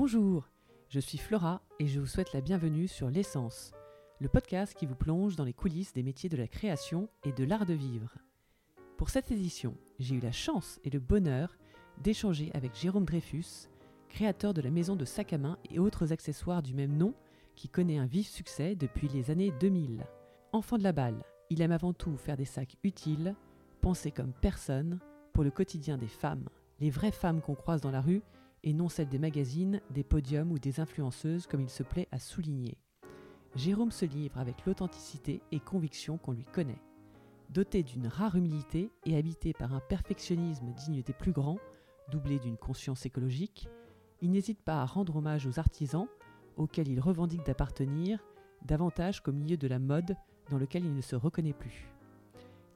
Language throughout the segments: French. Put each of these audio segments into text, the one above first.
Bonjour, je suis Flora et je vous souhaite la bienvenue sur L'essence, le podcast qui vous plonge dans les coulisses des métiers de la création et de l'art de vivre. Pour cette édition, j'ai eu la chance et le bonheur d'échanger avec Jérôme Dreyfus, créateur de la maison de sacs à main et autres accessoires du même nom qui connaît un vif succès depuis les années 2000. Enfant de la balle, il aime avant tout faire des sacs utiles, pensés comme personne, pour le quotidien des femmes, les vraies femmes qu'on croise dans la rue et non celles des magazines, des podiums ou des influenceuses comme il se plaît à souligner. Jérôme se livre avec l'authenticité et conviction qu'on lui connaît. Doté d'une rare humilité et habité par un perfectionnisme digne des plus grands, doublé d'une conscience écologique, il n'hésite pas à rendre hommage aux artisans auxquels il revendique d'appartenir, davantage qu'au milieu de la mode dans lequel il ne se reconnaît plus.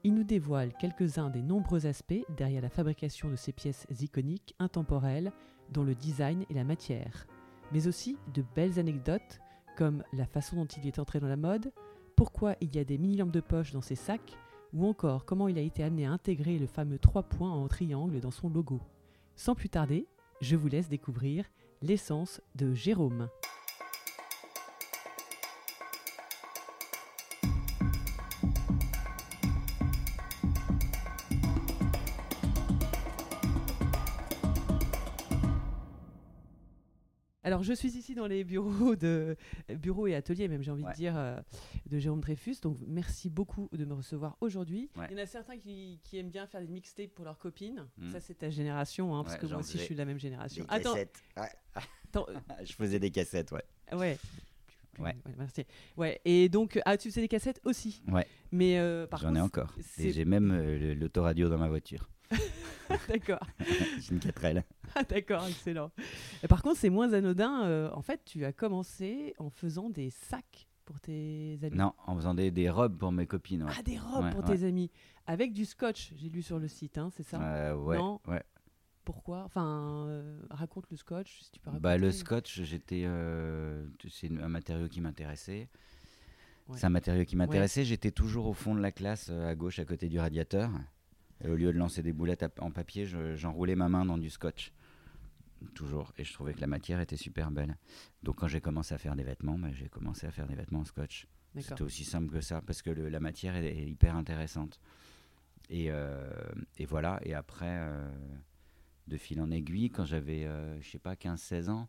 Il nous dévoile quelques-uns des nombreux aspects derrière la fabrication de ces pièces iconiques, intemporelles, dont le design et la matière, mais aussi de belles anecdotes comme la façon dont il est entré dans la mode, pourquoi il y a des mini-lampes de poche dans ses sacs, ou encore comment il a été amené à intégrer le fameux 3 points en triangle dans son logo. Sans plus tarder, je vous laisse découvrir l'essence de Jérôme. Alors, je suis ici dans les bureaux de bureaux et ateliers, même j'ai envie de dire, euh, de Jérôme Dreyfus. Donc, merci beaucoup de me recevoir aujourd'hui. Il y en a certains qui, aiment bien faire des mixtapes pour leurs copines. Hmm. Ça, c'est ta génération, hein, parce que moi aussi, je suis de la même génération. Des cassettes. je faisais des cassettes, ouais. Ouais. Ouais. merci. Ouais. Et donc, ah, tu faisais des cassettes aussi. Ouais. Mais euh, par J'en ai encore. Et j'ai même euh, l'autoradio dans ma voiture. D'accord. Une 4L. Ah, d'accord, excellent. par contre, c'est moins anodin. Euh, en fait, tu as commencé en faisant des sacs pour tes amis. Non, en faisant des, des robes pour mes copines. Ah, des robes pour tes amis. Avec du scotch, j'ai lu sur le site, hein, c'est ça? Euh, Ouais. Non? ouais. Pourquoi? Enfin, euh, raconte le scotch, si tu peux Bah, le scotch, j'étais, c'est un matériau qui m'intéressait. C'est un matériau qui m'intéressait. J'étais toujours au fond de la classe, à gauche, à côté du radiateur. Et au lieu de lancer des boulettes en papier, j'enroulais ma main dans du scotch. Toujours. Et je trouvais que la matière était super belle. Donc quand j'ai commencé à faire des vêtements, bah, j'ai commencé à faire des vêtements en scotch. C'était aussi simple que ça, parce que la matière est, hyper intéressante. Et, euh, et, voilà. Et après, euh, de fil en aiguille, quand j'avais, euh, je sais pas, 15-16 ans,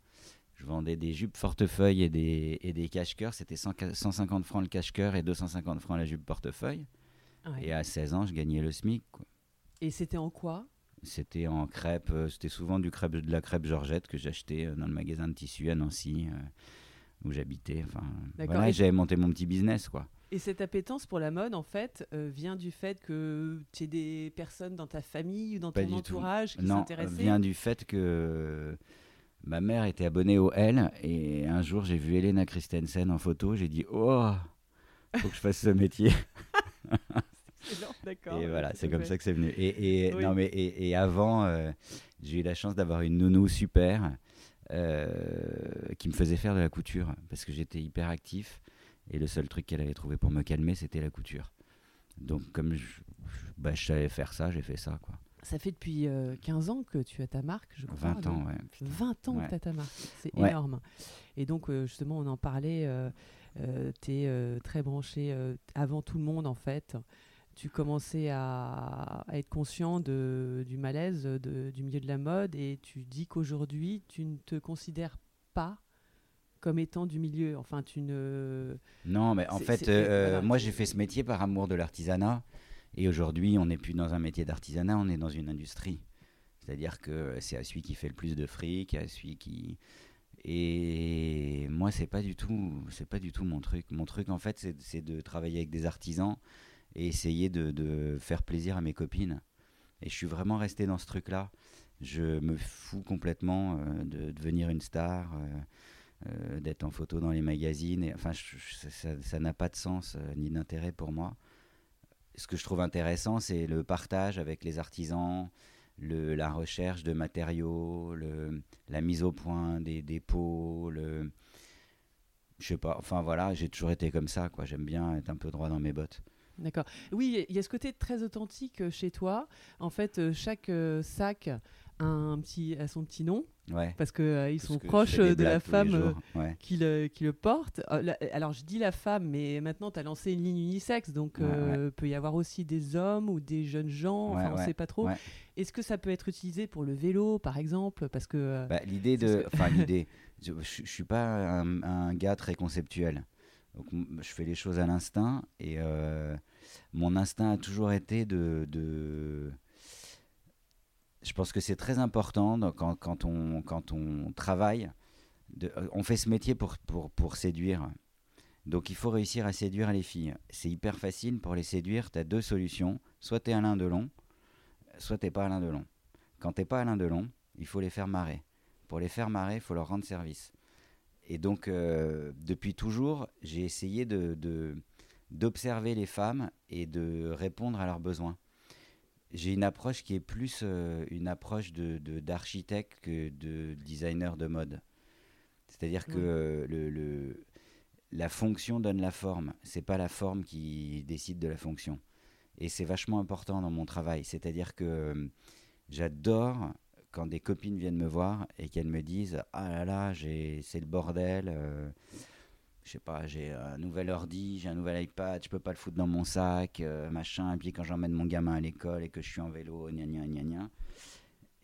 je vendais des jupes portefeuille et des, et des cache-cœurs. C'était 150 francs le cache-cœur et 250 francs la jupe portefeuille. Et à 16 ans, je gagnais le SMIC. Et c'était en quoi? C'était en crêpe. Euh, c'était souvent du crêpe, de la crêpe Georgette que j'achetais euh, dans le magasin de tissus à Nancy, euh, où j'habitais. Enfin, voilà, j'avais monté mon petit business, quoi. Et cette appétence pour la mode, en fait, vient du fait que tu aies des personnes dans ta famille ou dans ton entourage qui s'intéressaient? Non, vient du fait que ma mère était abonnée au L et un jour j'ai vu Elena Christensen en photo, j'ai dit oh, faut que je fasse ce métier. Et voilà, c'est comme ça que c'est venu. Et, et non, mais, et, avant, euh, j'ai eu la chance d'avoir une nounou super euh, qui me faisait faire de la couture parce que j'étais hyper actif. Et le seul truc qu'elle avait trouvé pour me calmer, c'était la couture. Donc, comme je, bah, je savais faire ça, j'ai fait ça. quoi. Ça fait depuis 15 euh, ans que tu as ta marque, je crois. 20 ans, ouais. 20 ans que tu as ta marque, c'est énorme. Et donc, justement, on en parlait, tu es très branché avant tout le monde, en fait tu commençais à, être conscient de, du malaise du milieu de la mode et tu dis qu'aujourd'hui, tu ne te considères pas comme étant du milieu. Enfin, tu ne. Non, mais en fait, euh, moi, j'ai fait ce métier par amour de l'artisanat. Et aujourd'hui, on n'est plus dans un métier d'artisanat, on est dans une industrie. C'est-à-dire que c'est à celui qui fait le plus de fric, à celui qui. Et moi, c'est pas du tout, c'est pas du tout mon truc. Mon truc, en fait, c'est de travailler avec des artisans et essayer de, faire plaisir à mes copines. Et je suis vraiment resté dans ce truc-là. Je me fous complètement euh, de devenir une star, euh, euh, d'être en photo dans les magazines. Enfin, ça n'a pas de sens ni d'intérêt pour moi. Ce que je trouve intéressant, c'est le partage avec les artisans, le, la recherche de matériaux, le, la mise au point des dépôts, le, je sais pas, enfin voilà, j'ai toujours été comme ça. J'aime bien être un peu droit dans mes bottes. D'accord. Oui, il y a ce côté très authentique euh, chez toi. En fait, euh, chaque euh, sac un petit, à son petit nom. Ouais. Parce qu'ils ils sont proches de la femme qui, le, qui, le, porte. Alors, je dis la femme, mais maintenant, tu as lancé une ligne unisexe, donc il peut y avoir aussi des hommes ou des jeunes gens, enfin, on ne sait pas trop. Est-ce que ça peut être utilisé pour le vélo, par exemple? Parce que. Bah, l'idée de. Enfin, l'idée. Je ne suis pas un, gars très conceptuel. Je fais les choses à l'instinct et mon instinct a toujours été de. Je pense que c'est très important quand, on, quand on travaille. Euh, on fait ce métier pour, pour, pour séduire. Donc il faut réussir à séduire les filles. C'est hyper facile pour les séduire. Tu as deux solutions. Soit tu es Alain Delon, soit tu pas Alain Delon. Quand tu pas Alain Delon, il faut les faire marrer. Pour les faire marrer, il faut leur rendre service. Et donc, euh, depuis toujours, j'ai essayé de, d'observer les femmes et de répondre à leurs besoins. J'ai une approche qui est plus euh, une approche d'architecte de, que de designer de mode. C'est-à-dire que le, le, la fonction donne la forme. C'est pas la forme qui décide de la fonction. Et c'est vachement important dans mon travail. C'est-à-dire que euh, j'adore quand des copines viennent me voir et qu'elles me disent Ah là là, c'est le bordel. Euh, je sais pas, j'ai un nouvel ordi, j'ai un nouvel iPad, je peux pas le foutre dans mon sac, euh, machin. Et puis quand j'emmène mon gamin à l'école et que je suis en vélo, gna gna gna gna.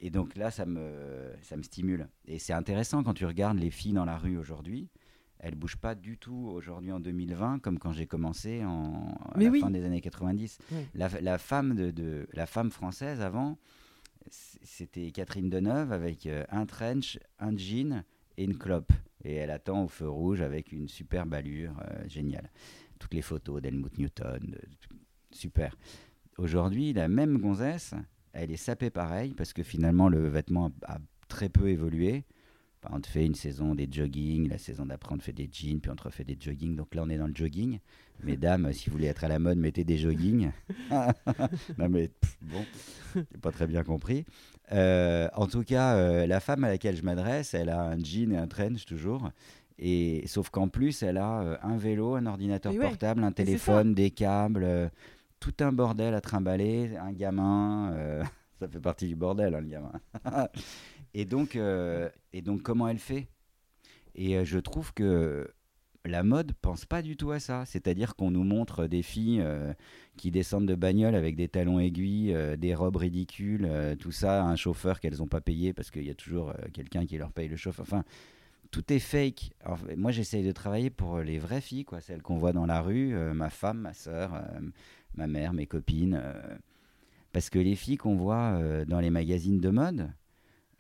Et donc là, ça me, ça me stimule. Et c'est intéressant quand tu regardes les filles dans la rue aujourd'hui. Elles bougent pas du tout aujourd'hui en 2020 comme quand j'ai commencé en, à la fin des années 90. La, femme de, de, la femme française avant, c'était Catherine Deneuve avec euh, un trench, un jean et une clope. Et elle attend au feu rouge avec une superbe allure, euh, géniale. Toutes les photos d'Helmut Newton, super. Aujourd'hui, la même gonzesse, elle est sapée pareil parce que finalement le vêtement a, très peu évolué. On te fait une saison des jogging, la saison d'après on te fait des jeans, puis on te refait des jogging. Donc là on est dans le jogging. Mesdames, si vous voulez être à la mode, mettez des jogging. non mais bon, j'ai pas très bien compris. Euh, en tout cas, euh, la femme à laquelle je m'adresse, elle a un jean et un trench toujours. Et, sauf qu'en plus, elle a euh, un vélo, un ordinateur portable, un téléphone, des câbles, tout un bordel à trimballer, un gamin. ça fait partie du bordel, hein, le gamin. Et, donc, et donc, comment elle fait? Et je trouve que la mode pense pas du tout à ça. C'est-à-dire qu'on nous montre des filles euh, qui descendent de bagnole avec des talons aiguilles, euh, des robes ridicules, euh, tout ça, un chauffeur qu'elles n'ont pas payé parce qu'il y a toujours quelqu'un qui leur paye le chauffeur. Enfin, tout est fake. moi, j'essaye de travailler pour les vraies filles, quoi, celles qu'on voit dans la rue, ma femme, ma soeur, ma mère, mes copines. parce que les filles qu'on voit dans les magazines de mode,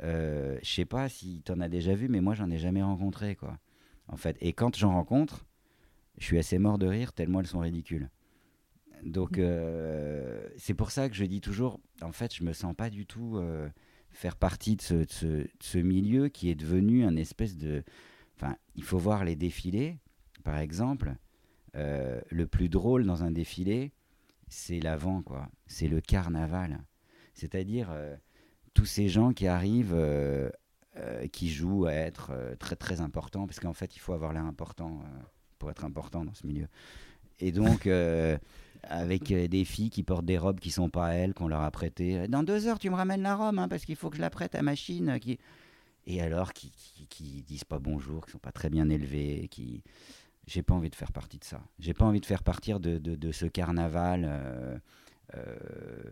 je sais pas si tu en as déjà vu, mais moi, j'en ai jamais rencontré, quoi en fait. Et quand j'en rencontre, je suis assez mort de rire tellement elles sont ridicules. Donc mm. euh, c'est pour ça que je dis toujours, en fait, je me sens pas du tout euh, faire partie de ce, milieu qui est devenu un espèce de... Enfin, il faut voir les défilés, par exemple. Euh, le plus drôle dans un défilé, c'est l'avant, quoi. C'est le carnaval. C'est-à-dire tous ces gens qui arrivent euh, qui joue à être euh, très très important, parce qu'en fait, il faut avoir l'air important euh, pour être important dans ce milieu. Et donc, avec des filles qui portent des robes qui sont pas à elles, qu'on leur a prêtées. Dans deux heures, tu me ramènes la robe, hein, parce qu'il faut que je la prête à machine. Et alors, qui, qui, disent pas bonjour, qui sont pas très bien élevés, qui. J'ai pas envie de faire partie de ça. J'ai pas envie de faire partir de, ce carnaval. Euh,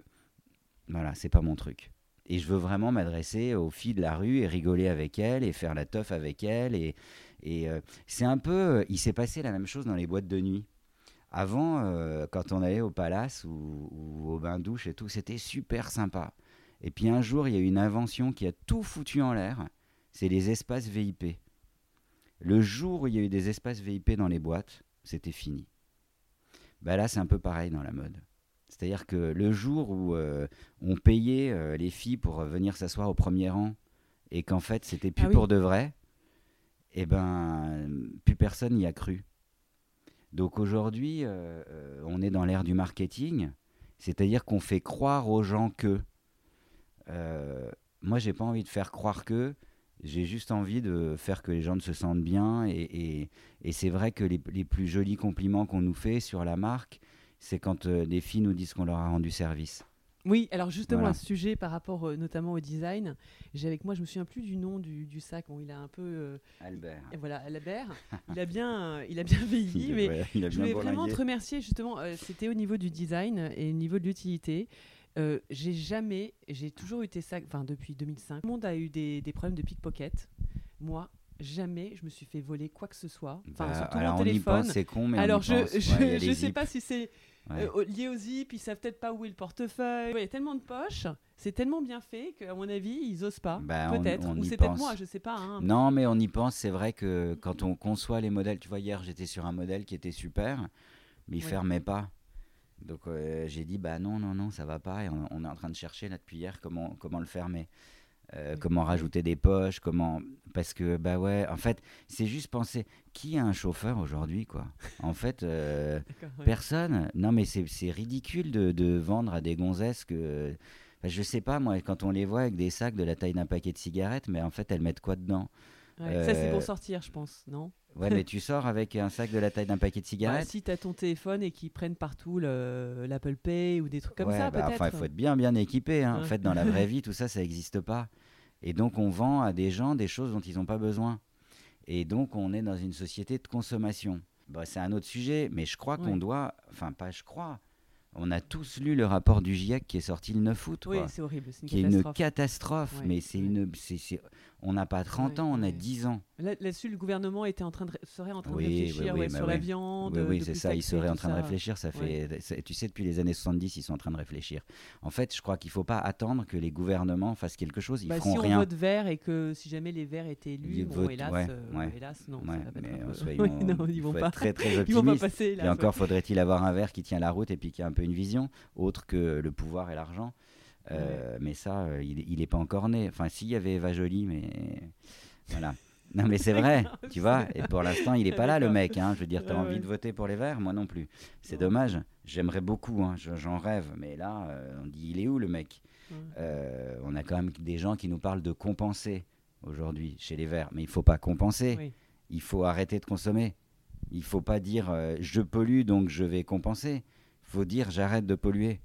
voilà, c'est pas mon truc. Et je veux vraiment m'adresser aux filles de la rue et rigoler avec elles et faire la teuf avec elles. Et, et euh, c'est un peu. Euh, il s'est passé la même chose dans les boîtes de nuit. Avant, euh, quand on allait au palace ou, au bain-douche et tout, c'était super sympa. Et puis un jour, il y a eu une invention qui a tout foutu en l'air c'est les espaces VIP. Le jour où il y a eu des espaces VIP dans les boîtes, c'était fini. Bah là, c'est un peu pareil dans la mode. C'est-à-dire que le jour où euh, on payait euh, les filles pour euh, venir s'asseoir au premier rang et qu'en fait c'était plus ah pour de vrai, eh ben plus personne n'y a cru. Donc aujourd'hui, on est dans l'ère du marketing, c'est-à-dire qu'on fait croire aux gens que. moi, j'ai pas envie de faire croire que. J'ai juste envie de faire que les gens se sentent bien. Et, c'est vrai que les, les, plus jolis compliments qu'on nous fait sur la marque, c'est quand euh, des filles nous disent qu'on leur a rendu service. Oui, alors justement, à ce sujet par rapport notamment au design, j'ai avec moi, je me souviens plus du nom du, sac. Bon, il a un peu. Albert. Voilà, Albert. il a bien, il a bien vieilli, mais je voulais vraiment te remercier justement. C'était au niveau du design et au niveau de l'utilité. Euh, j'ai jamais, j'ai toujours eu été sacs, enfin depuis 2005. Tout le monde a eu des, des problèmes de pickpocket. Moi, jamais je me suis fait voler quoi que ce soit. Enfin, bah, surtout alors mon téléphone. c'est con, mais alors on je, pense. je, je sais pas si c'est euh, lié aux zip, ils savent peut-être pas où est le portefeuille. Il y a tellement de poches, c'est tellement bien fait qu'à mon avis, ils osent pas. Bah, peut-être, ou c'est peut-être moi, je sais pas. Hein. Non, mais on y pense. C'est vrai que quand on conçoit les modèles, tu vois, hier j'étais sur un modèle qui était super, mais il fermait pas. Donc euh, j'ai dit bah non non non ça va pas et on, est en train de chercher là depuis hier comment comment le fermer. Euh, comment rajouter des poches, comment parce que bah ouais, en fait, c'est juste penser qui a un chauffeur aujourd'hui quoi? En fait, euh, personne. Non mais c'est ridicule de, de, vendre à des gonzesses que je sais pas moi quand on les voit avec des sacs de la taille d'un paquet de cigarettes, mais en fait elles mettent quoi dedans? Ça c'est pour sortir, je pense, non Ouais, mais tu sors avec un sac de la taille d'un paquet de bah, cigarettes. si tu as ton téléphone et qu'ils prennent partout l'Apple Pay ou des trucs comme ça, bah, peut-être. il faut être bien, bien équipé. Hein. En fait, dans la vraie vie, tout ça, ça n'existe pas. Et donc, on vend à des gens des choses dont ils n'ont pas besoin. Et donc, on est dans une société de consommation. Bah, c'est un autre sujet, mais je crois qu'on doit. Enfin, pas je crois. On a tous lu le rapport du GIEC qui est sorti le 9 août. Oui, c'est horrible. Une qui est une catastrophe. Mais c'est une. On n'a pas 30 ans, on a 10 ans. Là-dessus, le gouvernement était en train de, serait en train de réfléchir bah sur la viande. Oui, c'est ça, il serait en train de réfléchir. Ça fait, tu sais, depuis les années 70, ils sont en train de réfléchir. En fait, je crois qu'il ne faut pas attendre que les gouvernements fassent quelque chose. Ils bah, feront si rien. on vote vert et que si jamais les verts étaient élus, bon, hélas, euh, hélas, non. Ils vont pas. Très, très. Ils vont pas passer, et encore faudrait-il avoir un vert qui tient la route et puis qui a un peu une vision, autre que le pouvoir et l'argent. Euh, mais ça, euh, il n'est pas encore né. Enfin, s'il y avait Eva Jolie, mais voilà. Non, mais c'est vrai, tu vois. Et pour l'instant, il n'est pas là, le mec. Hein. Je veux dire, tu as envie de voter pour les Verts? Moi non plus. C'est dommage. J'aimerais beaucoup, hein. j'en rêve. Mais là, euh, on dit, il est où, le mec? On a quand même des gens qui nous parlent de compenser aujourd'hui chez les Verts. Mais il ne faut pas compenser. Il faut arrêter de consommer. Il ne faut pas dire, je pollue, donc je vais compenser. Il faut dire, j'arrête de polluer.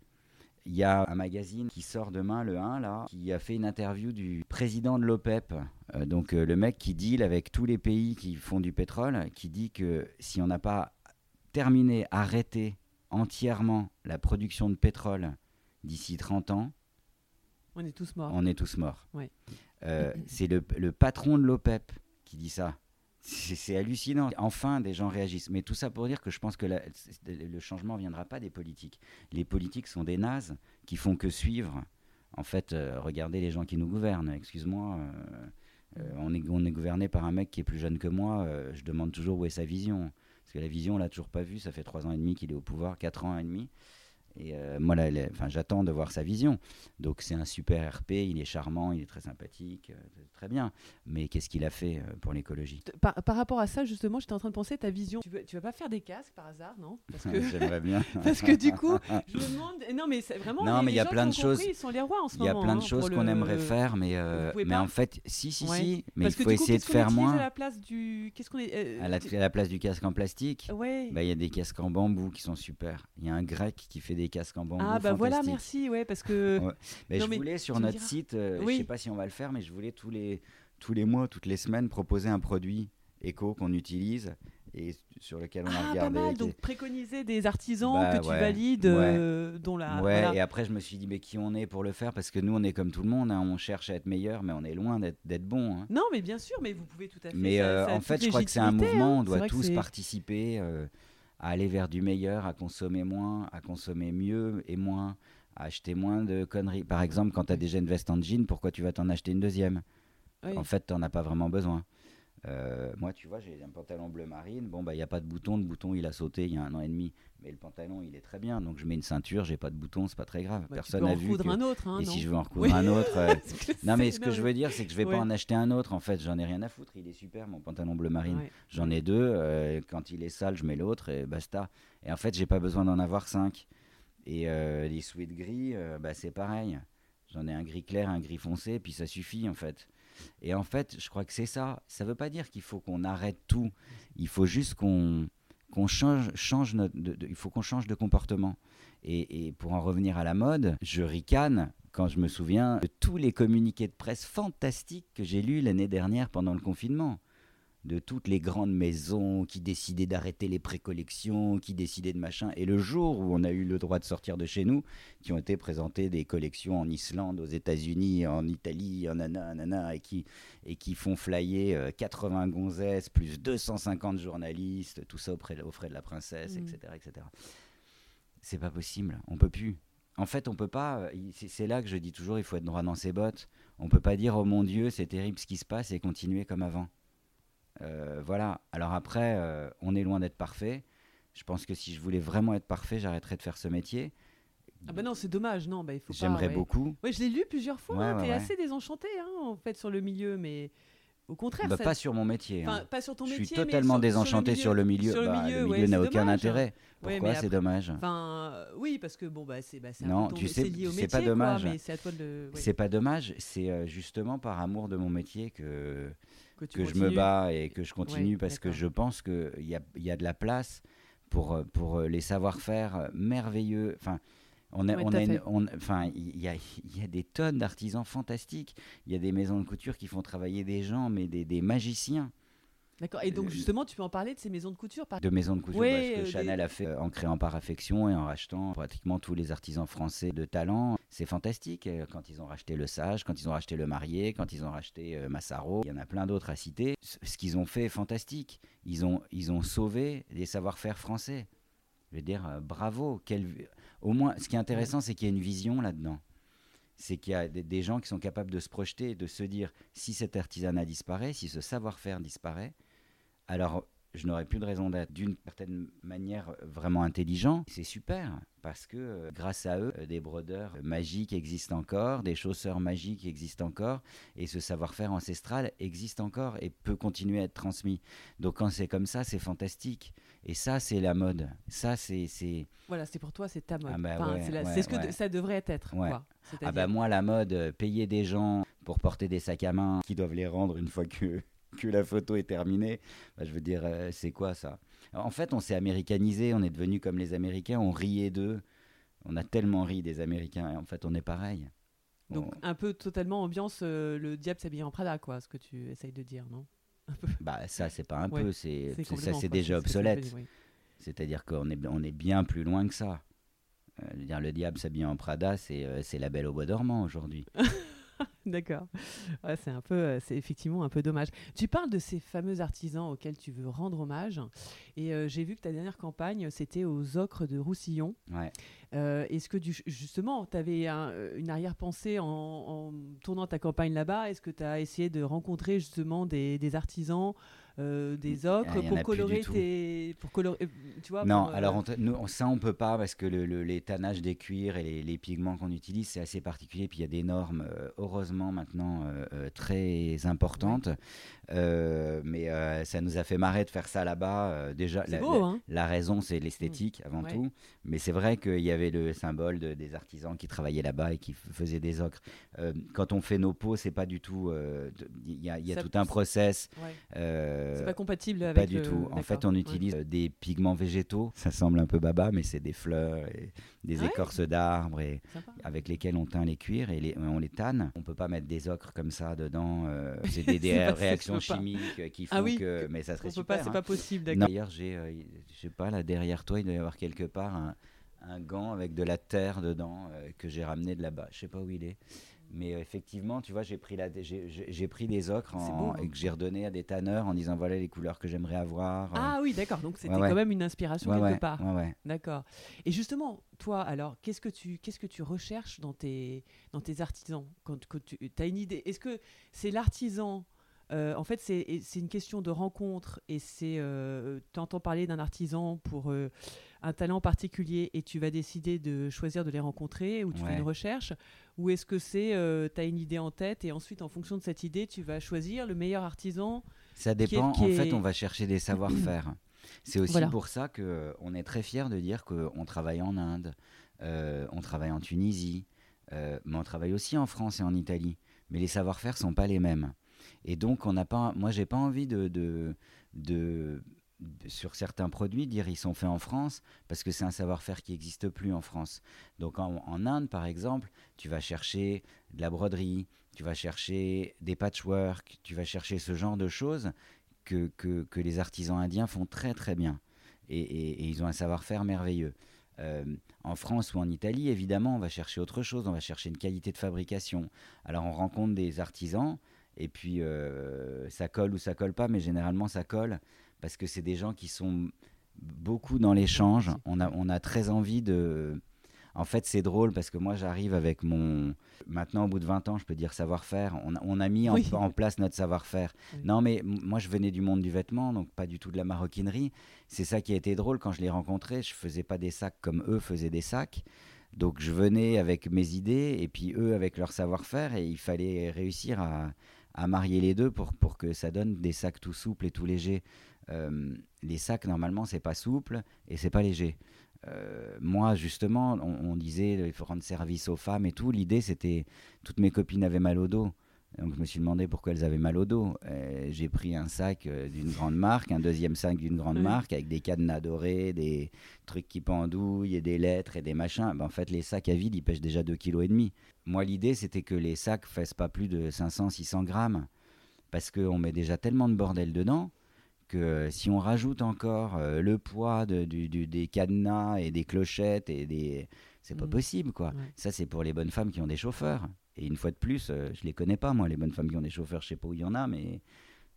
Il y a un magazine qui sort demain, le 1, là, qui a fait une interview du président de l'OPEP, euh, donc euh, le mec qui deal avec tous les pays qui font du pétrole, qui dit que si on n'a pas terminé, arrêté entièrement la production de pétrole d'ici 30 ans, on est tous morts. On est tous morts. Euh, c'est le, le, patron de l'OPEP qui dit ça. C'est hallucinant. Enfin, des gens réagissent. Mais tout ça pour dire que je pense que le changement ne viendra pas des politiques. Les politiques sont des nazes qui font que suivre. En fait, euh, regardez les gens qui nous gouvernent. Excuse-moi, euh, euh, on, est, gouverné par un mec qui est plus jeune que moi. je demande toujours où est sa vision. Parce que la vision, on l'a toujours pas vue. Ça fait trois ans et demi qu'il est au pouvoir, quatre ans et demi. Et euh, moi, enfin, j'attends de voir sa vision. Donc, c'est un super RP, il est charmant, il est très sympathique, euh, très bien. Mais qu'est-ce qu'il a fait euh, pour l'écologie? Par, rapport à ça, justement, j'étais en train de penser ta vision. Tu, veux, tu vas pas faire des casques par hasard, non? J'aimerais bien. parce que du coup, je me demande. Non, mais vraiment. Non, mais il y a plein de choses. ils sont les rois en ce moment. Il y a plein de hein, choses qu'on aimerait faire, mais, mais en fait, si, si, si. Mais il faut essayer de faire moins. À la place du. Qu'est-ce qu'on est à, la, place du casque en plastique? Ouais. Bah, il y a des casques en bambou qui sont super. Il y a un grec qui fait des casques en bambou. Ah, bah voilà, merci, ouais, parce que. Mais je voulais sur notre site, euh, je sais pas si on va le faire, mais je voulais tous les, tous les mois, toutes les semaines proposer un produit éco qu'on utilise et sur lequel on a regardé. Ah, pas mal, donc préconiser des artisans bah que tu valides, euh, dont la. Ouais, et après je me suis dit, mais qui on est pour le faire? Parce que nous, on est comme tout le monde, hein, on cherche à être meilleur, mais on est loin d'être bon. Hein. Non, mais bien sûr, mais vous pouvez tout à fait. Mais euh, en fait, je crois que c'est un mouvement, hein. on doit tous participer à aller vers du meilleur, à consommer moins, à consommer mieux et moins, à acheter moins de conneries. Par exemple, quand tu as déjà une veste en jean, pourquoi tu vas t'en acheter une deuxième? En fait, tu n'en as pas vraiment besoin. Euh, moi, tu vois, j'ai un pantalon bleu marine. Bon, bah, il n'y a pas de bouton. Le bouton, il a sauté il y a un an et demi. Mais le pantalon, il est très bien. Donc, je mets une ceinture, j'ai pas de bouton, c'est pas très grave. Bah, Personne n'a vu. Que... un autre. Hein, et si je veux en recoudre un autre. Euh, non, mais ce que je veux dire, c'est que je vais pas en acheter un autre. En fait, j'en ai rien à foutre. Il est super, mon pantalon bleu marine. J'en ai deux. Euh, quand il est sale, je mets l'autre et basta. Et en fait, j'ai pas besoin d'en avoir cinq. Et les sweats gris, bah, c'est pareil. J'en ai un gris clair, un gris foncé, puis ça suffit en fait. Et en fait, je crois que c'est ça. Ça ne veut pas dire qu'il faut qu'on arrête tout. Il faut juste qu'on change, change qu'on change de comportement. Et, pour en revenir à la mode, je ricane quand je me souviens de tous les communiqués de presse fantastiques que j'ai lus l'année dernière pendant le confinement de toutes les grandes maisons qui décidaient d'arrêter les précollections, qui décidaient de machin. Et le jour où on a eu le droit de sortir de chez nous, qui ont été présentées des collections en Islande, aux États-Unis, en Italie, en nana, et qui, et qui font flyer 80 euh, gonzesses, plus 250 journalistes, tout ça auprès, aux frais de la princesse, etc., mm. etc. C'est pas possible, on peut plus. En fait, on peut pas. Euh, c'est là que je dis toujours, il faut être droit dans ses bottes. On peut pas dire oh mon Dieu, c'est terrible ce qui se passe et continuer comme avant. Euh, voilà. Alors après, euh, on est loin d'être parfait. Je pense que si je voulais vraiment être parfait, j'arrêterais de faire ce métier. Ah bah non, c'est dommage, non, bah il faut J'aimerais beaucoup. Ouais, je l'ai lu plusieurs fois. Hein, T'es assez désenchanté, hein, en fait, sur le milieu, mais au contraire. Bah, Pas sur mon métier. Hein. Pas sur ton je métier. Je suis totalement désenchanté sur le milieu. Sur le milieu, bah, le milieu n'a aucun intérêt. Pourquoi? C'est dommage Enfin, oui, parce que bon, bah c'est. Bah, non, tu sais, c'est pas dommage. C'est pas dommage. C'est euh, justement par amour de mon métier que que, je me bats et que je continue parce que je pense qu'il y a, y a de la place pour, pour les savoir-faire merveilleux. Enfin, on a, on a enfin, il y a, y a, des tonnes d'artisans fantastiques. Il y a des maisons de couture qui font travailler des gens, mais des, des magiciens. D'accord. Et donc, euh, justement, tu peux en parler de ces maisons de couture De maisons de couture, parce que euh, Chanel a fait euh, en créant par affection et en rachetant pratiquement tous les artisans français de talent. C'est fantastique. Quand ils ont racheté Le Sage, quand ils ont racheté Le Marié, quand ils ont racheté Massaro, il y en a plein d'autres à citer. Ce qu'ils ont fait est fantastique. Ils ont, ils ont sauvé des savoir-faire français. Je veux dire, bravo. Quel... Au moins, ce qui est intéressant, c'est qu'il y a une vision là-dedans c'est qu'il y a des gens qui sont capables de se projeter, de se dire si cet artisanat disparaît, si ce savoir-faire disparaît, alors je n'aurais plus de raison d'être d'une certaine manière vraiment intelligent. C'est super parce que euh, grâce à eux, euh, des brodeurs magiques existent encore, des chausseurs magiques existent encore, et ce savoir-faire ancestral existe encore et peut continuer à être transmis. Donc quand c'est comme ça, c'est fantastique. Et ça, c'est la mode. Ça, c'est. Voilà, c'est pour toi, c'est ta mode. Ah bah c'est ce que ça devrait être. Quoi. Ah bah moi, la mode, euh, payer des gens pour porter des sacs à main qui doivent les rendre une fois que que la photo est terminée. Bah, je veux dire, euh, c'est quoi ça? En fait, on s'est américanisé, on est devenu comme les Américains, on riait d'eux. On a tellement ri des Américains, et en fait, on est pareil. Donc, un peu totalement ambiance euh, le diable s'habille en Prada, quoi, ce que tu essayes de dire, non? Bah, ça, c'est pas un peu, c'est ça, c'est déjà obsolète. C'est-à-dire qu'on est, on est bien plus loin que ça. Euh, dire, le diable s'habille en Prada, c'est la belle au bois dormant aujourd'hui. D'accord. c'est un peu, euh, c'est effectivement un peu dommage. Tu parles de ces fameux artisans auxquels tu veux rendre hommage, et euh, j'ai vu que ta dernière campagne, c'était aux Ocres de Roussillon. Ouais. Euh, est-ce que justement, tu avais une arrière-pensée en, tournant ta campagne là-bas? Est-ce que tu as essayé de rencontrer justement des artisans euh, des ocres pour colorer tes pour colorer euh, tu vois non euh, alors nous, ça on peut pas parce que le, l'étannage des cuirs et les, pigments qu'on utilise c'est assez particulier. Puis il y a des normes heureusement maintenant très importantes mais ça nous a fait marrer de faire ça là-bas déjà la, hein. la, raison c'est l'esthétique mmh. avant tout mais c'est vrai qu'il y avait le symbole des artisans qui travaillaient là-bas et qui faisaient des ocres quand on fait nos pots c'est pas du tout il y a, y a tout un process euh, c'est pas compatible avec. Pas du tout. En fait, on utilise des pigments végétaux. Ça semble un peu baba, mais c'est des fleurs et des écorces d'arbres et avec lesquels on teint les cuirs et on les tanne. On peut pas mettre des ocres comme ça dedans. Euh, c'est des, réactions chimiques qui ah font que. Mais ça serait super. C'est pas possible. D'ailleurs, j'ai, euh, je sais pas là derrière toi, il doit y avoir quelque part un, un gant avec de la terre dedans que j'ai ramené de là-bas. Je sais pas où il est. Mais euh, effectivement, tu vois, j'ai pris, la, j'ai, pris des ocres hein. et que j'ai redonné à des tanneurs en disant voilà les couleurs que j'aimerais avoir. Euh. Ah oui, d'accord. Donc c'était quand même une inspiration quelque part. D'accord. Et justement, toi, alors, qu'est-ce que tu, qu'est-ce que tu recherches dans tes, dans tes artisans? Quand, tu as une idée Est-ce que c'est l'artisan euh, en fait, c'est une question de rencontre et c'est. tu entends parler d'un artisan pour un talent particulier et tu vas décider de choisir de les rencontrer ou tu fais une recherche Ou est-ce que c'est, euh, tu as une idée en tête et ensuite, en fonction de cette idée, tu vas choisir le meilleur artisan Ça dépend. en fait, on va chercher des savoir-faire. C'est aussi pour ça qu'on euh, on est très fier de dire qu'on travaille en Inde, euh, on travaille en Tunisie, mais on travaille aussi en France et en Italie. Mais les savoir-faire sont pas les mêmes. Et donc, on n'a pas, moi, j'ai pas envie de, de, de sur certains produits, dire ils sont faits en France, parce que c'est un savoir-faire qui n'existe plus en France. Donc en, Inde, par exemple, tu vas chercher de la broderie, tu vas chercher des patchwork, tu vas chercher ce genre de choses que, que, les artisans indiens font très très bien. Et, ils ont un savoir-faire merveilleux. Euh, en France ou en Italie, évidemment, on va chercher autre chose, on va chercher une qualité de fabrication. Alors on rencontre des artisans, et puis euh, ça colle ou ça colle pas, mais généralement ça colle parce que c'est des gens qui sont beaucoup dans l'échange. On a, on a très envie de. En fait, c'est drôle parce que moi, j'arrive avec mon. Maintenant, au bout de 20 ans, je peux dire savoir-faire. On, on, a mis en, place notre savoir-faire. Non, mais moi, je venais du monde du vêtement, donc pas du tout de la maroquinerie. C'est ça qui a été drôle quand je les rencontrais. Je faisais pas des sacs comme eux faisaient des sacs. Donc, je venais avec mes idées et puis eux avec leur savoir-faire et il fallait réussir à, à marier les deux pour, pour que ça donne des sacs tout souples et tout légers. Euh, les sacs, normalement, c'est pas souple et c'est pas léger. Euh, moi, justement, on, disait il faut rendre service aux femmes et tout. L'idée, c'était toutes mes copines avaient mal au dos. Donc je me suis demandé pourquoi elles avaient mal au dos. Euh, j'ai pris un sac d'une grande marque, un deuxième sac d'une grande marque avec des cadenas dorés, des trucs qui pendouillent et des lettres et des machins. Ben, en fait, les sacs à vide, ils pêchent déjà 2,5 kg. Moi, l'idée, c'était que les sacs fassent pas plus de 500-600 grammes. Parce qu'on met déjà tellement de bordel dedans que si on rajoute encore euh, le poids de, du, des cadenas et des clochettes et des c'est pas mmh. possible quoi. Ça c'est pour les bonnes femmes qui ont des chauffeurs. Et une fois de plus, euh, je les connais pas moi les bonnes femmes qui ont des chauffeurs, je sais pas où il y en a mais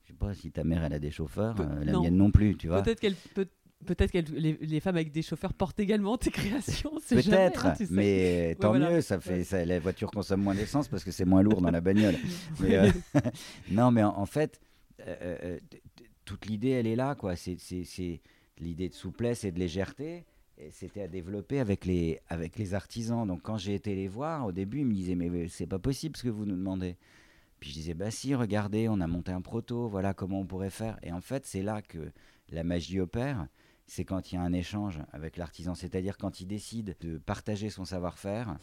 je sais pas si ta mère elle a des chauffeurs, euh, la mienne non plus, tu vois. Peut-être qu'elle peut Peut-être que les, femmes avec des chauffeurs portent également tes créations. Peut-être, hein, mais tant mieux. Ça fait, ça, la voiture consomme moins d'essence parce que c'est moins lourd dans la bagnole. non, mais en, fait, toute l'idée, elle est là, quoi. C'est l'idée de souplesse et de légèreté. C'était à développer avec les, avec les artisans. Donc quand j'ai été les voir, au début, ils me disaient mais c'est pas possible ce que vous nous demandez. Puis je disais bah si, regardez, on a monté un proto, voilà comment on pourrait faire. Et en fait, c'est là que la magie opère. C'est quand il y a un échange avec l'artisan, c'est-à-dire quand il décide de partager son savoir-faire,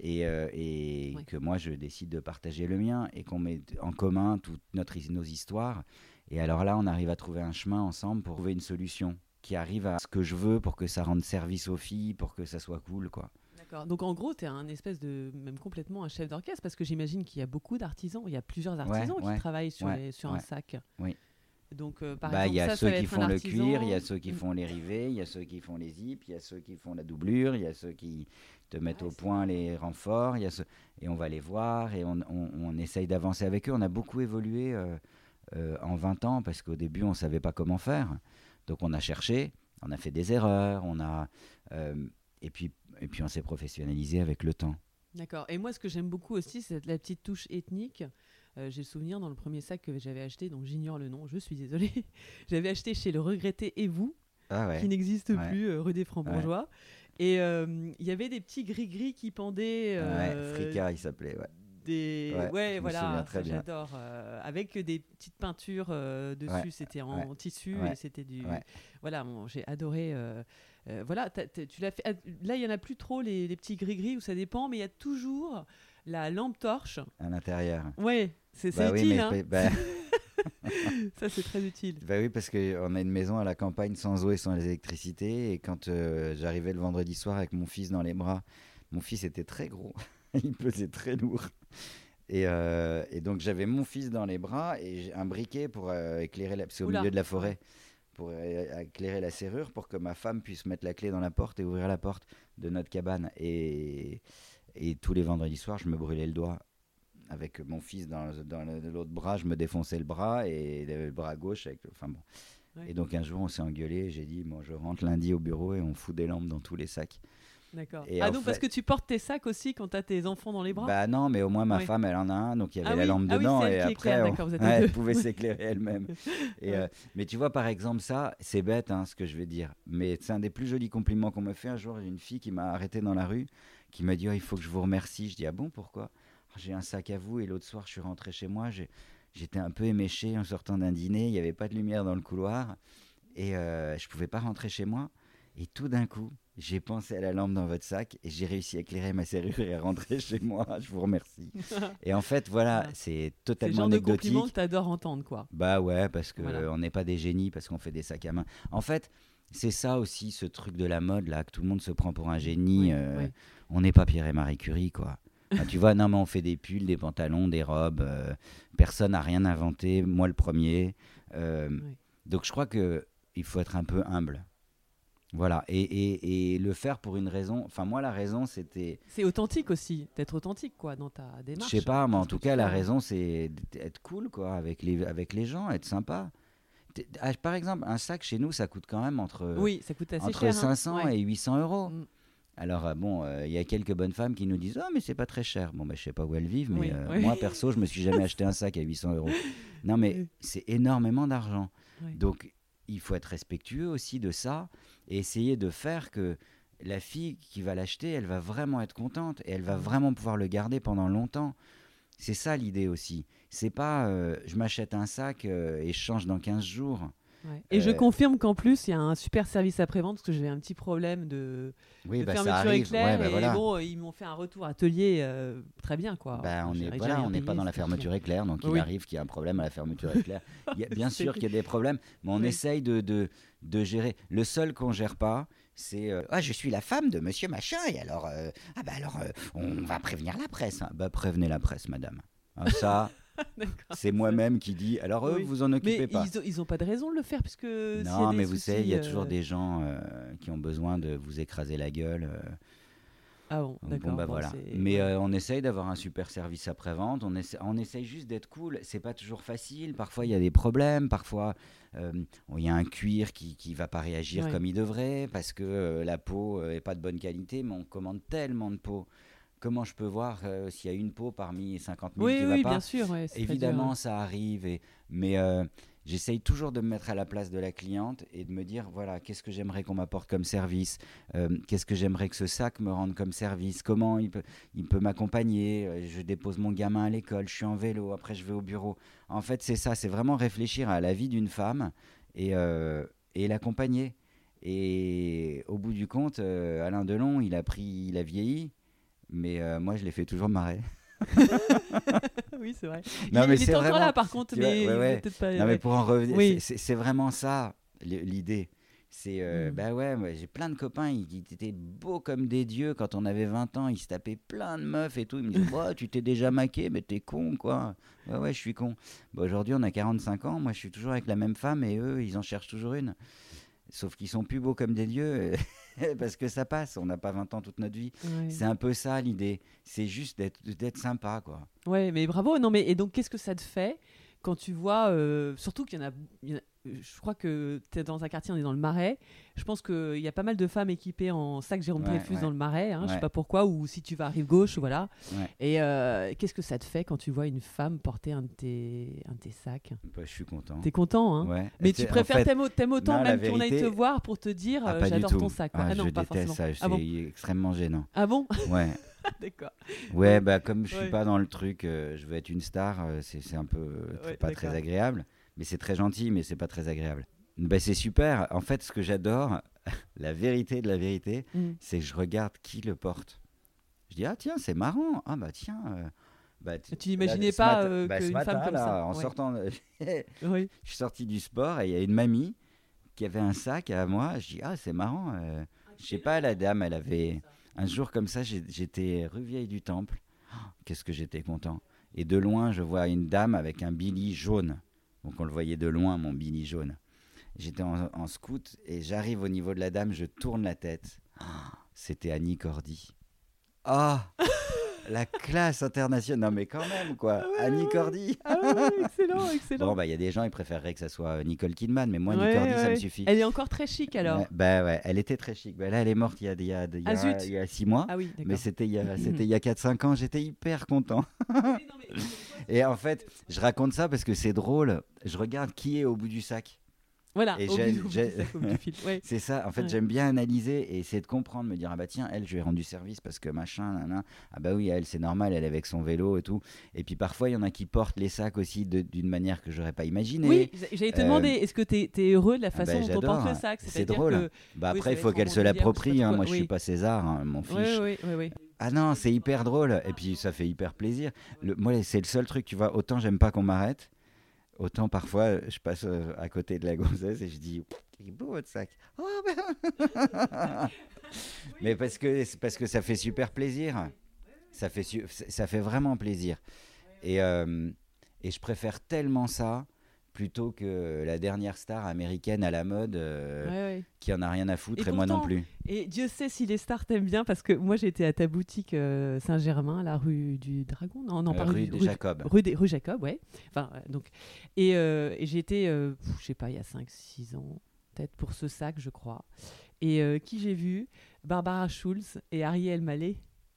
et, euh, et que moi je décide de partager le mien et qu'on met en commun toutes notre, nos histoires et alors là, on arrive à trouver un chemin ensemble pour trouver une solution qui arrive à ce que je veux pour que ça rende service aux filles, pour que ça soit cool, quoi. D'accord. Donc en gros, tu es un espèce de, même complètement un chef d'orchestre, parce que j'imagine qu'il y a beaucoup d'artisans, il y a plusieurs artisans qui travaillent sur, sur un sac. Oui. Donc, euh, par bah, exemple, il y a ceux qui font le cuir, il y a ceux qui font les rivets, il y a ceux qui font les zips, il y a ceux qui font la doublure, il y a ceux qui te mettent au point les renforts, il y a ceux... et on va les voir et on, on, essaye d'avancer avec eux. On a beaucoup évolué. Euh, euh, en 20 ans parce qu'au début, on ne savait pas comment faire. Donc on a cherché, on a fait des erreurs, on a, euh, et, puis, et puis on s'est professionnalisé avec le temps. D'accord. Et moi, ce que j'aime beaucoup aussi, c'est la petite touche ethnique. Euh, j'ai le souvenir dans le premier sac que j'avais acheté, donc j'ignore le nom, je suis désolée. j'avais acheté chez le regretté Et vous, ah qui n'existe plus, rue des Francs-Bourgeois. Et il y avait des petits gris-gris qui pendaient. Fricka, il s'appelait, ouais. des ouais, voilà j'adore euh, avec des petites peintures euh, dessus c'était en tissu et c'était du voilà j'ai adoré euh, voilà tu l'as fait là il y en a plus trop les, les petits gris gris où ça dépend mais il y a toujours la lampe torche. À l'intérieur. Ouais c'est bah utile hein. bah ça c'est très utile bah oui parce qu'on a une maison à la campagne sans eau et sans électricité et quand j'arrivais le vendredi soir avec mon fils dans les bras mon fils était très gros il pesait très lourd. Euh, et, donc j'avais mon fils dans les bras et un briquet pour euh, éclairer la... Au milieu de la forêt pour euh, éclairer la serrure pour que ma femme puisse mettre la clé dans la porte et ouvrir la porte de notre cabane. Et, et tous les vendredis soirs, je me brûlais le doigt avec mon fils dans, dans l'autre bras, je me défonçais le bras et le bras gauche. Avec, enfin bon. Et donc un jour, on s'est engueulé. J'ai dit, bon, je rentre lundi au bureau et on fout des lampes dans tous les sacs. D'accord. Ah donc parce que tu portes tes sacs aussi quand tu as tes enfants dans les bras? Bah non, mais au moins ma femme elle en a un, donc il y avait ah la lampe ah dedans et après elle pouvait s'éclairer elle-même. Euh, mais tu vois par exemple ça, c'est bête hein, ce que je vais dire, mais c'est un des plus jolis compliments qu'on me fait. Un jour, une fille qui m'a arrêté dans la rue, qui m'a dit oh, il faut que je vous remercie. Je dis ah bon pourquoi? J'ai un sac à vous et l'autre soir je suis rentré chez moi, j'étais un peu éméché en sortant d'un dîner, il n'y avait pas de lumière dans le couloir et euh, je pouvais pas rentrer chez moi. Et tout d'un coup, j'ai pensé à la lampe dans votre sac et j'ai réussi à éclairer ma serrure et à rentrer chez moi. Je vous remercie. et en fait, voilà, c'est totalement C'est le genre anecdotique. de compliment que t'adores entendre, quoi. Bah ouais, parce qu'on Voilà. n'est pas des génies, parce qu'on fait des sacs à main. En fait, c'est ça aussi, ce truc de la mode, là, que tout le monde se prend pour un génie. Oui, euh, oui. On n'est pas Pierre et Marie Curie, quoi. Ah, tu vois, non, mais on fait des pulls, des pantalons, des robes. euh, personne n'a rien inventé, moi le premier. Euh, Oui. Donc je crois que il faut être un peu humble. Voilà, et, et- et le faire pour une raison. Enfin, moi, la raison, c'était. C'est authentique aussi, d'être authentique, quoi, dans ta Je démarche. sais pas, mais en tout cas, la raison, c'est d'être cool, quoi, avec les, avec les gens, être sympa. Ah, Par exemple, un sac chez nous, ça coûte quand même entre, Oui, ça coûte assez entre cher. hein. 500 Ouais. et 800 euros. Mm. Alors, euh, bon, euh, il y a quelques bonnes femmes qui nous disent Oh, mais c'est pas très cher. Bon, ben, je sais pas où elles vivent, mais Oui, euh, oui. moi, perso, je me suis jamais acheté un sac à 800 euros. Non, mais Oui. c'est énormément d'argent. Donc, il faut être respectueux aussi de ça et essayer de faire que la fille qui va l'acheter, elle va vraiment être contente et elle va vraiment pouvoir le garder pendant longtemps. C'est ça l'idée aussi. C'est pas euh, je m'achète un sac et je change dans 15 jours. Ouais. Et je Euh, confirme qu'en plus, il y a un super service après-vente parce que j'avais un petit problème de, Oui, de bah, fermeture éclair. Ouais, bah, et voilà. bon, ils m'ont fait un retour atelier euh, très bien, quoi. Bah, on voilà, n'est pas dans la fermeture éclair, donc il Oui. arrive qu'il y a un problème à la fermeture éclair. Il y a, bien sûr qu'il y a des problèmes, mais on Oui. essaye de, de, de gérer. Le seul qu'on gère pas, c'est euh, ah je suis la femme de Monsieur Machin et alors euh, ah bah alors euh, on va prévenir la presse. hein. Bah prévenez la presse, madame. Ah, ça. c'est moi-même qui dis. Alors eux, Oui. vous en Mais occupez pas. ils, ont, ils ont pas de raison de le faire puisque. Non, mais vous savez, il y a toujours euh, des gens euh, qui ont besoin de vous écraser la gueule. euh, Ah bon, d'accord. Bon, bah bon, voilà. c'est- Mais on essaye d'avoir un super service après-vente. On, essa- on essaye juste d'être cool. C'est pas toujours facile. Parfois, il y a des problèmes. Parfois, il y a un cuir qui qui va pas réagir Ouais. comme il devrait parce que la peau euh, est pas de bonne qualité. Mais on commande tellement de peau. Comment je peux voir euh, s'il y a une peau parmi 50 000 Oui, qui oui, va pas bien sûr. ouais, dur, Évidemment, hein. ça arrive. Et... Mais euh, j'essaye toujours de me mettre à la place de la cliente et de me dire voilà, qu'est-ce que j'aimerais qu'on m'apporte comme service Euh, Qu'est-ce que j'aimerais que ce sac me rende comme service Comment il peut, il peut m'accompagner Je dépose mon gamin à l'école, je suis en vélo, après je vais au bureau. En fait, c'est ça c'est vraiment réfléchir à la vie d'une femme et, et l'accompagner. Et au bout du compte, Alain Delon, il a pris, il a vieilli, mais euh, moi, je l'ai fait toujours marrer. oui, c'est vrai. Non, il, mais il est encore vraiment- là, par contre, vois, mais ouais, ouais. pas. Non, mais ouais. pour en revenir, Oui. c'est- vraiment ça l'idée. C'est, euh, Mm. bah ouais, moi, j'ai plein de copains, ils, ils étaient beaux comme des dieux quand on avait 20 ans, ils se tapaient plein de meufs et tout. Ils me disaient, Bah, tu t'es déjà maqué, mais t'es con, quoi. Ouais, ouais, je suis con. Bah, Aujourd'hui, on a 45 ans, moi, je suis toujours avec la même femme et eux, ils en cherchent toujours une. Sauf qu'ils sont plus beaux comme des dieux, parce que ça passe, on n'a pas 20 ans toute notre vie. Ouais. C'est un peu ça l'idée, c'est juste d'être d'être sympa, quoi. Ouais, mais bravo. Non, mais et donc, qu'est-ce que ça te fait quand tu vois, euh, surtout qu'il y en a, il y en a- je crois que tu es dans un quartier, on est dans le Marais. Je pense qu'il y a pas mal de femmes équipées en sac Jérôme Ouais, Dreyfus ouais. dans le Marais. hein, Je sais Ouais. pas pourquoi, ou si tu vas à rive gauche, voilà. Ouais. Et euh, qu'est-ce que ça te fait quand tu vois une femme porter un de tes, un de tes sacs? Bah, je suis content. T'es content, hein? Ouais. Mais tu c'est- préfères, fait- t'aimes, autant non, même qu'on aille te voir pour te dire Ah, euh, j'adore ton sac. Ah, Ah, non, je pas déteste forcément. ça, c'est Ah bon extrêmement gênant. Ah bon? Ouais, D'accord. ouais bah, comme je suis Ouais. pas dans le truc, euh, je veux être une star, c'est c'est un peu Ouais, pas très agréable. Mais c'est très gentil, mais c'est pas très agréable. Bah, c'est super. En fait, ce que j'adore, la vérité de la vérité, Mm. c'est que je regarde qui le porte. Je dis, ah tiens, c'est marrant. Ah bah tiens. euh, bah, Tu n'imaginais pas euh, bah, ce qu'une matin, femme comme là, ça. En Ouais. sortant, Oui. je suis sorti du sport et il y a une mamie qui avait un sac à moi. Je dis, ah, c'est marrant. euh, je sais pas, la dame, elle avait. Un jour comme ça, j'étais rue Vieille du Temple. Oh, Qu'est-ce que j'étais content. Et de loin, je vois une dame avec un billy jaune. Donc on le voyait de loin, mon billy jaune. J'étais en, en scout et j'arrive au niveau de la dame, je tourne la tête. Oh, C'était Annie Cordy. Ah La classe internationale. Non mais quand même, quoi. Ah ouais, Annie. Cordy. Ah ouais, excellent, excellent. Bon, bah il y a des gens, ils préféreraient que ça soit Nicole Kidman, mais moi, Ouais, Annie Cordy, ça me suffit. Elle est encore très chic alors. Bah ouais, elle était très chic. Bah, là, elle est morte il y a, il y a, il y Ah, a, zut. il y a six mois. Ah oui. Mais c'était il y a, a 4-5 ans, j'étais hyper content. Et en fait, je raconte ça parce que c'est drôle. Je regarde qui est au bout du sac. Voilà, Et. Ouais. C'est ça, en fait, Ouais. j'aime bien analyser et essayer de comprendre, me dire, ah bah tiens, elle, je lui ai rendu service parce que machin, nan, ah bah oui, elle, c'est normal, elle est avec son vélo et tout. Et puis parfois, il y en a qui portent les sacs aussi d'une manière que j'aurais pas imaginée. Oui, j'allais te Euh, demander, est-ce que tu es, heureux de la ah bah, façon dont on porte le sac? C'est drôle. que- Bah Oui, après, il faut qu'elle se l'approprie, hein, moi quoi, je suis oui. pas César, hein, Oui, fiche. oui, oui, oui. Ah non, c'est hyper drôle. Et puis ça fait hyper plaisir. Le, moi, c'est le seul truc, tu vois. Autant j'aime pas qu'on m'arrête, autant parfois je passe euh, à côté de la gonzesse et je dis Il est beau votre sac. Oh, ben- Mais parce que, parce que ça fait super plaisir. Ça fait, ça fait vraiment plaisir. Et, euh, et je préfère tellement ça plutôt que la dernière star américaine à la mode euh, Ouais, ouais. qui en a rien à foutre Et et, moi non plus. Et Dieu sait si les stars t'aiment bien parce que moi j'étais à ta boutique euh, Saint-Germain, la rue du Dragon. Non, non, Euh, pas rue du- de Jacob. Rue, des- rue Jacob, ouais. Enfin, euh, donc, et, pff, je sais pas, il y a 5-6 ans, peut-être pour ce sac, je crois. Et qui j'ai vu? Barbara Schulz et Ariel Mallet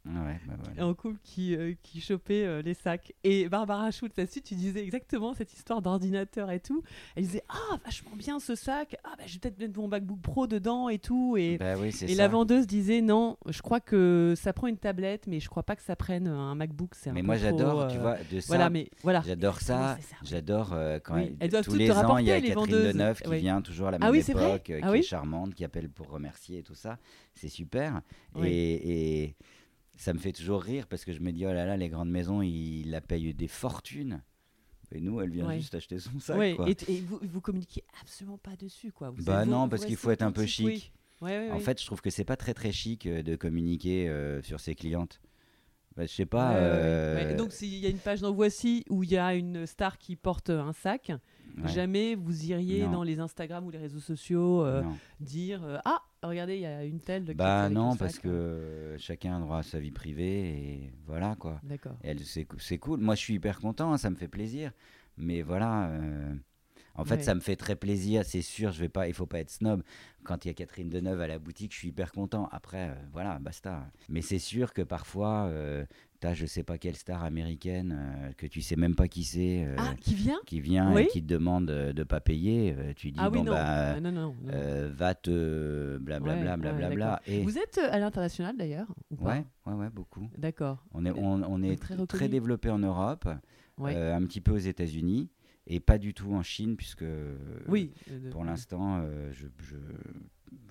Ah ouais, bah voilà. en couple qui, euh, qui chopaient euh, les sacs. Et Barbara là-dessus, tu disais exactement cette histoire d'ordinateur et tout. Elle disait Ah, vachement bien ce sac. Ah, bah, je vais peut-être mettre mon MacBook Pro dedans et tout. Et, Bah oui, et la vendeuse disait Non, je crois que ça prend une tablette, mais je crois pas que ça prenne un MacBook. C'est un Mais moi j'adore, tu euh, vois, de ça. Voilà, mais voilà. J'adore ça. J'adore euh, quand Oui, elle- tous les ans, il y a Catherine vendeuses. Deneuve qui vient toujours à la Ah même époque, Ah qui est charmante, qui appelle pour remercier et tout ça. C'est super. Et ça me fait toujours rire parce que je me dis, oh là là, les grandes maisons, ils la payent des fortunes. Et nous, elle vient Ouais. juste acheter son sac. Ouais, quoi. et, vous, vous communiquez absolument pas dessus, quoi. Vous Bah non, vous parce qu'il faut être un peu oui. chic. Ouais, En fait, je trouve que c'est pas très très chic euh, de communiquer euh, sur ses clientes. Bah, je sais pas. Euh, donc s'il y a une page dans Voici où il y a une star qui porte un sac, ouais, jamais vous iriez Non. dans les Instagram ou les réseaux sociaux euh, dire euh, ah regardez il y a une telle Bah non, sac. parce que chacun a droit à sa vie privée et voilà quoi. d'accord c'est, cool. Moi, je suis hyper content, hein, ça me fait plaisir. Mais voilà, euh, en fait, Ouais. ça me fait très plaisir. C'est sûr, je vais pas, il faut pas être snob. Quand il y a Catherine Deneuve à la boutique, je suis hyper content. Après, euh, voilà, basta. Mais c'est sûr que parfois, euh, t'as je sais pas quelle star américaine euh, que tu sais même pas qui c'est. euh, ah qui vient? qui vient Oui. et qui te demande euh, de pas payer, euh, tu dis ah oui bon non. bah Ah, non non, va te blablabla ouais, blablabla et vous êtes à l'international d'ailleurs ou pas? Ouais ouais ouais beaucoup. d'accord. On est on, on est Très très, développé en Europe, ouais. un petit peu aux États-Unis et pas du tout en Chine puisque oui pour l'instant je, je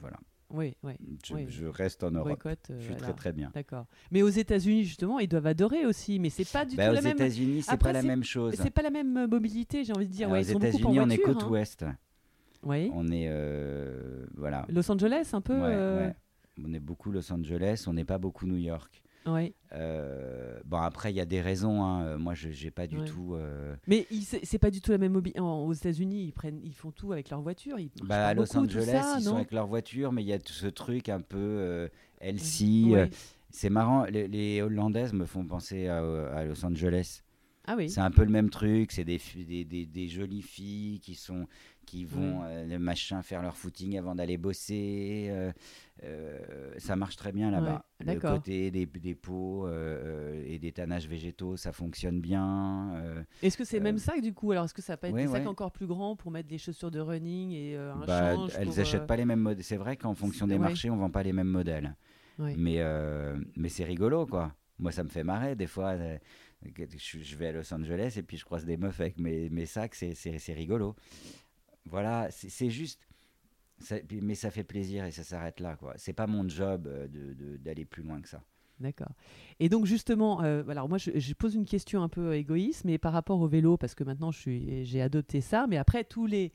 voilà oui oui je, Oui. je reste en Europe. boycott euh, Je suis voilà. très très bien. d'accord mais aux États-Unis justement ils doivent adorer aussi mais c'est pas du Bah, tout aux la même États-Unis c'est pas la même chose. c'est pas la même euh, mobilité j'ai envie de dire Alors, ouais, aux États-Unis on est voiture, côte hein. ouest. Oui. On est euh, voilà. Los Angeles un peu Ouais, euh, ouais. On est beaucoup Los Angeles, on n'est pas beaucoup New York. Ouais. Euh, bon, après, il y a des raisons. hein. Euh, Moi, je n'ai pas du Ouais. tout. euh, Mais c'est pas du tout la même mobilité. Aux États-Unis, ils prennent, ils font tout avec leur voiture. Ils Bah, à Los beaucoup, Angeles, ça, ils sont avec leur voiture, mais il y a tout ce truc un peu euh, LC. Ouais. euh, C'est marrant, les, les Hollandaises me font penser à, à Los Angeles. Ah oui. C'est un peu le même truc. C'est des, des, des jolies filles qui, sont, qui vont, euh, le machin, faire leur footing avant d'aller bosser. euh, euh, ça marche très bien là-bas. Ouais, le côté des, des pots et des tanages végétaux, ça fonctionne bien. Est-ce que c'est le même sac du coup Alors est-ce que ça peut être ouais, des sacs ouais. encore plus grands pour mettre des chaussures de running et un Bah, change elles n'achètent pas les mêmes modèles. C'est vrai qu'en fonction des marchés, on vend pas les mêmes modèles. Mais, mais c'est rigolo, quoi. Moi, ça me fait marrer. Des fois, je, vais à Los Angeles et puis je croise des meufs avec mes, mes sacs. C'est- C'est c'est rigolo. Voilà, c'est juste. ça- mais ça fait plaisir et ça s'arrête là, quoi. C'est pas mon job euh, d'aller plus loin que ça. D'accord. Et donc justement, euh, alors moi je, je pose une question un peu égoïste, mais par rapport au vélo, parce que maintenant j'ai adopté ça, mais après tous les,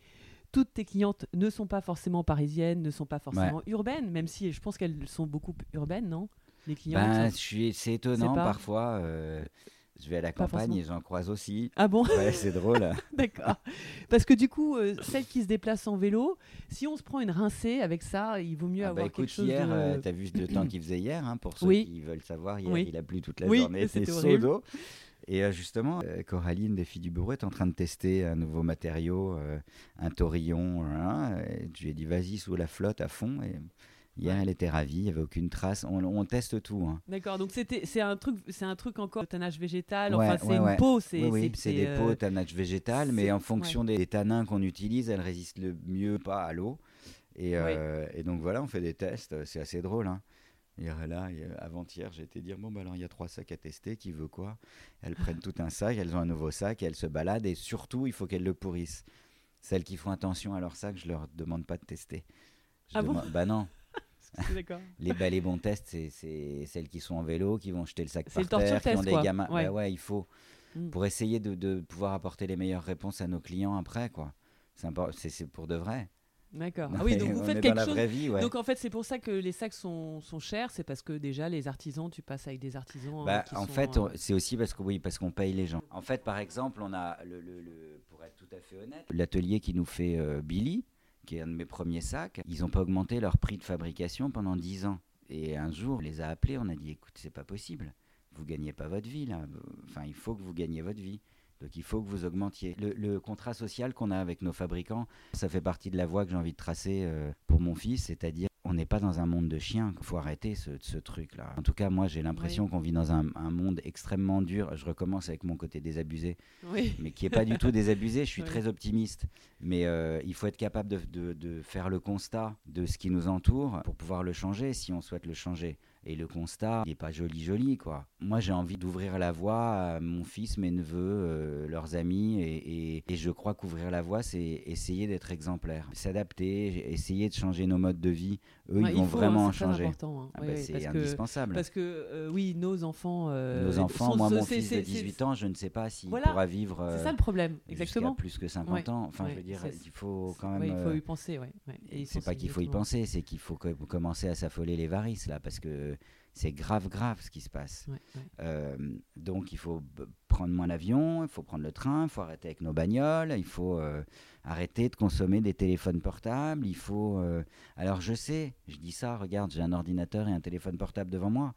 toutes tes clientes ne sont pas forcément parisiennes, ne sont pas forcément urbaines, même si je pense qu'elles sont beaucoup urbaines, non? Les clientes. Ben, sont- c'est étonnant parfois. euh, je vais à la campagne et j'en croise aussi. Ah bon? Ouais, c'est drôle. D'accord. Parce que du coup, euh, celles qui se déplacent en vélo, si on se prend une rincée avec ça, il vaut mieux Ah avoir bah écoute, quelque chose hier, de... euh, t'as vu le temps qu'il faisait hier, hein, pour ceux Oui. qui veulent savoir. Hier, Oui. il a plu toute la Oui, journée, horrible. d'eau. Et euh, justement, Coraline des Filles du Bureau est en train de tester un nouveau matériau, un taurillon. hein, et je lui ai dit, vas-y, sous la flotte à fond. Et Hier, elle était ravie, il n'y avait aucune trace. On, teste tout. Hein. D'accord, donc c'est un truc, un truc encore tannage végétal. enfin, c'est une peau. Oui, oui c'est des peaux tannage végétal, mais en fonction des, tanins qu'on utilise, elles résistent le mieux pas à l'eau. Et, euh, et, donc voilà, on fait des tests. C'est assez drôle. Hein. Hier, là, avant-hier, j'ai été dire bon, bah alors il y a trois sacs à tester, qui veut quoi? Elles prennent tout un sac, elles ont un nouveau sac, et elles se baladent, et surtout, il faut qu'elles le pourrissent. Celles qui font attention à leur sac, je leur demande pas de tester. ah bon? Bah non. les, bons tests, c'est celles qui sont en vélo, qui vont jeter le sac par terre, qui ont des gamins. Ouais. Bah ouais, il faut. Mm. Pour essayer de, de, pouvoir apporter les meilleures réponses à nos clients après, quoi. C'est pour de vrai. D'accord. Ah oui, donc vous faites quelque chose. Vie, Donc en fait, c'est pour ça que les sacs sont, sont chers, c'est parce que déjà les artisans, tu passes avec des artisans. Bah, en fait, euh, c'est aussi parce que oui, parce qu'on paye les gens. En fait, par exemple, on a le, le, pour être tout à fait honnête, l'atelier qui nous fait euh, Billy, qui est un de mes premiers sacs, ils n'ont pas augmenté leur prix de fabrication pendant 10 ans. Et un jour, on les a appelés, on a dit, écoute, c'est pas possible. Vous gagnez pas votre vie. Enfin, il faut que vous gagnez votre vie. Donc il faut que vous augmentiez. Le, contrat social qu'on a avec nos fabricants, ça fait partie de la voie que j'ai envie de tracer euh, pour mon fils, c'est-à-dire on n'est pas dans un monde de chiens. Il faut arrêter ce, truc-là. En tout cas, moi, j'ai l'impression qu'on vit dans un, monde extrêmement dur. Je recommence avec mon côté désabusé, mais qui n'est pas du tout désabusé. Je suis très optimiste. Mais euh, il faut être capable de, de, faire le constat de ce qui nous entoure pour pouvoir le changer si on souhaite le changer. Et le constat n'est pas joli joli quoi. Moi j'ai envie d'ouvrir la voie à mon fils, mes neveux, euh, leurs amis et, et, je crois qu'ouvrir la voie c'est essayer d'être exemplaire, s'adapter, essayer de changer nos modes de vie. Eux ils vont vraiment hein, changer. Hein. Ah bah, c'est indispensable. parce que euh, oui nos enfants. Euh, nos enfants, moi mon fils de 18 ans, je ne sais pas s'il pourra vivre. c'est ça le problème, exactement. Plus que 50 ans. Enfin je veux dire il faut quand même. il faut y penser, ouais. C'est pas qu'il faut y penser, c'est qu'il faut commencer à s'affoler les varices là parce que c'est grave, grave ce qui se passe. Euh, donc il faut prendre moins l'avion, il faut prendre le train, il faut arrêter avec nos bagnoles, il faut euh, arrêter de consommer des téléphones portables, il faut... Euh, alors je sais, je dis ça, regarde, j'ai un ordinateur et un téléphone portable devant moi.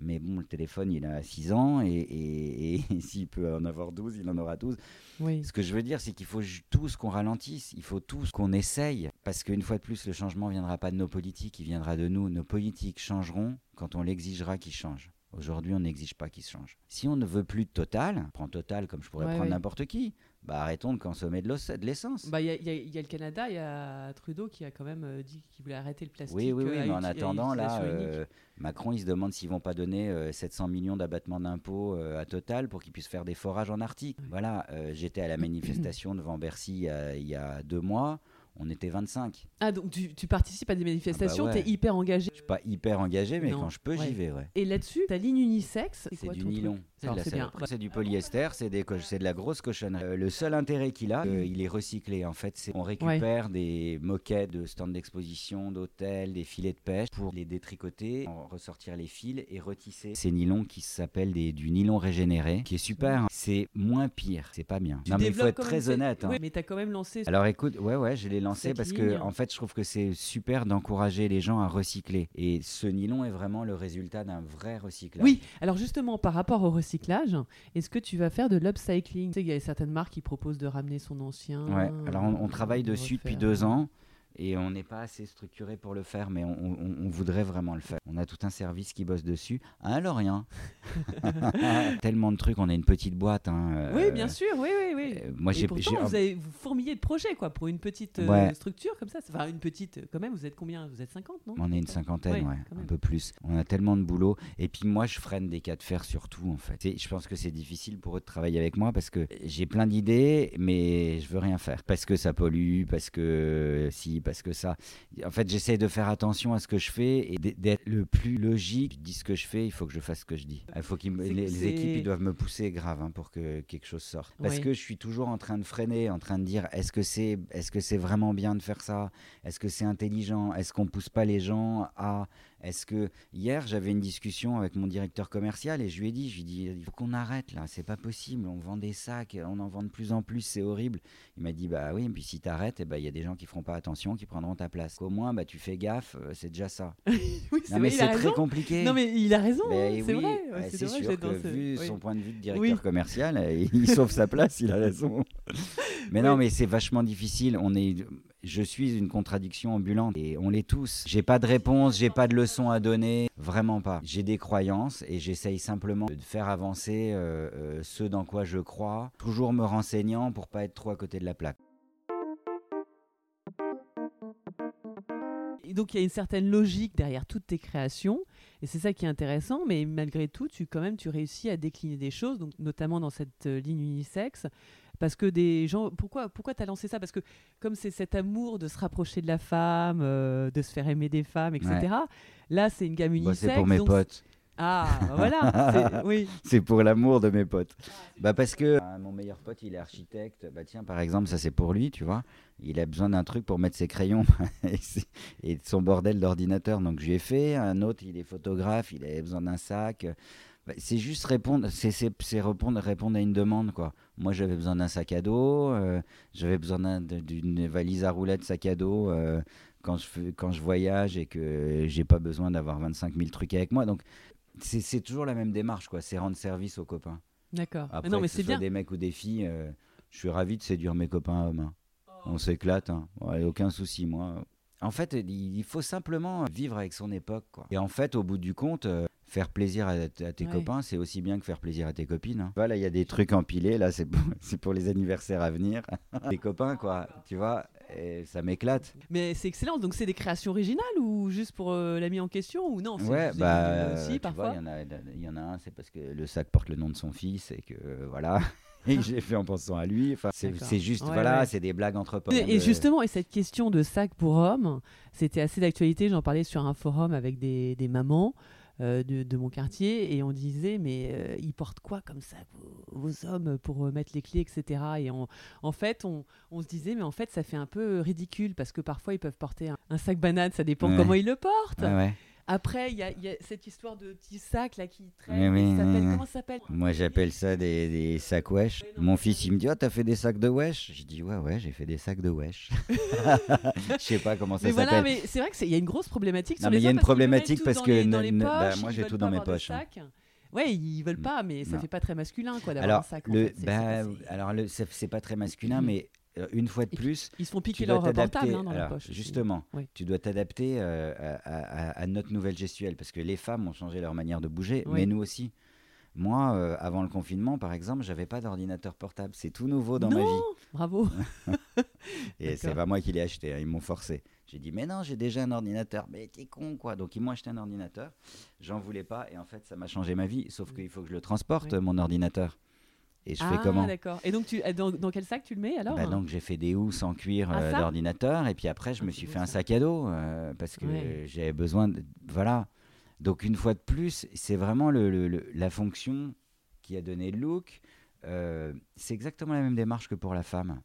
Mais bon, le téléphone, il a 6 ans et, s'il peut en avoir 12, il en aura 12. Ce que je veux dire, c'est qu'il faut tous qu'on ralentisse, il faut tous qu'on essaye. Parce qu'une fois de plus, le changement ne viendra pas de nos politiques, il viendra de nous. Nos politiques changeront quand on l'exigera qu'ils changent. Aujourd'hui, on n'exige pas qu'ils changent. Si on ne veut plus de Total, prends Total comme je pourrais prendre n'importe qui bah, arrêtons de consommer de l'essence. Bah, il y, y, a le Canada, il y a Trudeau qui a quand même euh, dit qu'il voulait arrêter le plastique. Oui, oui, oui, euh, mais en attendant, là, euh, Macron, il se demande s'ils vont pas donner 700 millions d'abattements d'impôts à Total pour qu'ils puissent faire des forages en Arctique. Voilà, j'étais à la manifestation devant Bercy il y a deux mois on était 25. Ah, donc tu, participes à des manifestations, ah bah tu es hyper engagé Je suis pas hyper engagé, mais quand je peux, j'y vais. Ouais. Et là-dessus, ta ligne unisexe, c'est du nylon. C'est du polyester, c'est de la grosse cochonnerie. Euh, le seul intérêt qu'il a, euh, il est recyclé. En fait, c'est on récupère des moquettes de stands d'exposition, d'hôtels, des filets de pêche pour les détricoter, ressortir les fils et retisser ces nylons qui s'appellent du nylon régénéré, qui est super. C'est moins pire, c'est pas bien. non, mais il faut être très honnête. Hein. mais tu as quand même lancé. Alors écoute, ouais, ouais, je l'ai lancé parce que, en fait, je trouve que c'est super d'encourager les gens à recycler. Et ce nylon est vraiment le résultat d'un vrai recyclage. Oui, alors justement, par rapport au recyclage, est-ce que tu vas faire de l'upcycling? Tu sais, il y a certaines marques qui proposent de ramener son ancien. Ouais, alors on, travaille dessus depuis deux ans et on n'est pas assez structuré pour le faire, mais on, voudrait vraiment le faire. On a tout un service qui bosse dessus. Un Lorient. Tellement de trucs, on a une petite boîte. Hein, euh, oui, bien sûr, oui, oui, oui. Euh, moi, j'ai, pourtant, vous, avez, vous fourmillez de projets, quoi, pour une petite euh, structure comme ça. Enfin, une petite, quand même, vous êtes combien? Vous êtes 50, non? On est une cinquantaine, ouais, un peu plus. On a tellement de boulot. Et puis moi, je freine des cas de fer surtout, en fait. je pense que c'est difficile pour eux de travailler avec moi parce que j'ai plein d'idées, mais je veux rien faire. Parce que ça pollue, parce que si, parce que ça. En fait, j'essaie de faire attention à ce que je fais et d'être le plus logique. Je dis ce que je fais, il faut que je fasse ce que je dis. Il faut qu'ils les, équipes ils doivent me pousser grave hein, pour que quelque chose sorte. Parce que je suis toujours en train de freiner, en train de dire est-ce que c'est est-ce que c'est vraiment bien de faire ça? Est-ce que c'est intelligent? Est-ce qu'on pousse pas les gens à est-ce que hier j'avais une discussion avec mon directeur commercial et je lui ai dit, je lui ai dit, il faut qu'on arrête là, c'est pas possible, on vend des sacs, on en vend de plus en plus, c'est horrible. Il m'a dit, bah oui, et puis si tu arrêtes, eh ben, il y a des gens qui feront pas attention, qui prendront ta place. Au moins, bah tu fais gaffe, euh, c'est déjà ça. oui, non, mais c'est très compliqué. Non mais il a raison, ben hein, c'est vrai. c'est sûr que vu son point de vue de directeur commercial, il sauve sa place, il a raison. mais non, mais c'est vachement difficile. On est, je suis une contradiction ambulante et on l'est tous. J'ai pas de réponse, j'ai pas de leçon à donner, vraiment pas. J'ai des croyances et j'essaye simplement de faire avancer euh, euh, ce dans quoi je crois, toujours me renseignant pour pas être trop à côté de la plaque. Et donc il y a une certaine logique derrière toutes tes créations et c'est ça qui est intéressant mais malgré tout tu quand même tu réussis à décliner des choses donc notamment dans cette euh, ligne unisexe parce que des gens pourquoi pourquoi tu as lancé ça? Parce que comme c'est cet amour de se rapprocher de la femme euh, de se faire aimer des femmes etc là c'est une gamme unisexe bah, c'est pour mes potes ah, voilà, oui. c'est pour l'amour de mes potes. Bah parce que euh, mon meilleur pote, il est architecte. Bah tiens, par exemple, ça c'est pour lui, tu vois. Il a besoin d'un truc pour mettre ses crayons et son bordel d'ordinateur. Donc je lui ai fait. Un autre, il est photographe, il avait besoin d'un sac. Bah, c'est juste répondre, c'est répondre, répondre à une demande quoi. Moi j'avais besoin d'un sac à dos, euh, j'avais besoin d'une valise à roulettes sac à dos euh, quand je quand je voyage et que j'ai pas besoin d'avoir 25 000 trucs avec moi. Donc c'est toujours la même démarche, quoi. C'est rendre service aux copains. D'accord. Après, non, mais c'est bien. des mecs ou des filles, euh, je suis ravi de séduire mes copains hommes. Hein. On s'éclate, hein. aucun souci, moi. En fait, il faut simplement vivre avec son époque, quoi. Et en fait, au bout du compte, faire plaisir à, tes copains, c'est aussi bien que faire plaisir à tes copines. Hein. Voilà, il y a des trucs empilés, là, c'est pour, pour les anniversaires à venir. les copains, quoi, tu vois et ça m'éclate. Mais c'est excellent. Donc c'est des créations originales ou juste pour euh, la mise en question ou non Ouais, bah aussi parfois. Il y, en a un, c'est parce que le sac porte le nom de son fils et que voilà. et je l'ai fait en pensant à lui. Enfin, c'est juste, voilà, c'est des blagues entre potes. Et, justement, et cette question de sac pour hommes, c'était assez d'actualité. J'en parlais sur un forum avec des, des mamans. Euh, de, mon quartier et on disait mais euh, ils portent quoi comme ça vos, hommes pour euh, mettre les clés etc et en fait on, on, se disait mais en fait ça fait un peu ridicule parce que parfois ils peuvent porter un, sac banane ça dépend comment ils le portent. Ouais. Après, il y, a cette histoire de petits sacs là qui traînent. comment ça s'appelle? Moi, j'appelle ça des, des, sacs wesh. Mon fils, il me dit Oh, t'as fait des sacs de wesh? J'ai dit Ouais, ouais, j'ai fait des sacs de wesh. Je sais pas comment ça s'appelle. Voilà, mais c'est vrai qu'il y a une grosse problématique. Non, mais il y a une problématique parce que, bah, moi, j'ai tout dans mes poches. Hein. Ouais, ils veulent pas, mais ça fait pas très masculin quoi d'avoir un sac. Le, bah, alors, c'est pas très masculin, mais euh, une fois de plus, ils se font piquer leur portable hein, dans la poche. Justement, tu dois t'adapter euh, à, notre nouvelle gestuelle parce que les femmes ont changé leur manière de bouger, mais nous aussi. Moi, euh, avant le confinement, par exemple, j'avais pas d'ordinateur portable. C'est tout nouveau dans ma vie. Bravo. et c'est pas moi qui l'ai acheté. Hein, ils m'ont forcé. J'ai dit mais non, j'ai déjà un ordinateur. Mais t'es con quoi. Donc ils m'ont acheté un ordinateur. J'en voulais pas et en fait ça m'a changé ma vie. Sauf qu'il faut que je le transporte mon ordinateur. Et je fais ah, comment d'accord. Et donc, tu, dans, dans, quel sac tu le mets alors bah Donc, j'ai fait des housses en cuir ah, euh, d'ordinateur. Et puis après, je ah, me suis fait un sac à dos euh, parce que j'avais besoin. De, voilà. Donc, une fois de plus, c'est vraiment le, la fonction qui a donné le look. Euh, c'est exactement la même démarche que pour la femme.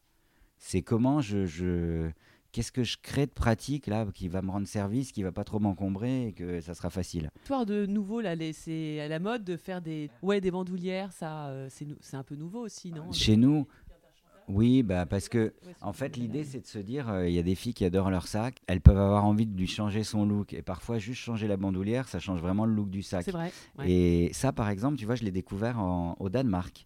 C'est comment je, je qu'est-ce que je crée de pratique là qui va me rendre service, qui va pas trop m'encombrer et que ça sera facile. Histoire de nouveau là, c'est à la mode de faire des ouais des bandoulières, ça euh, c'est un peu nouveau aussi, non? Chez nous. Oui, bah parce que en fait l'idée c'est de se dire euh, il y a des filles qui adorent leur sac, elles peuvent avoir envie de lui changer son look et parfois juste changer la bandoulière, ça change vraiment le look du sac. C'est vrai. Et ça par exemple, tu vois, je l'ai découvert au Danemark.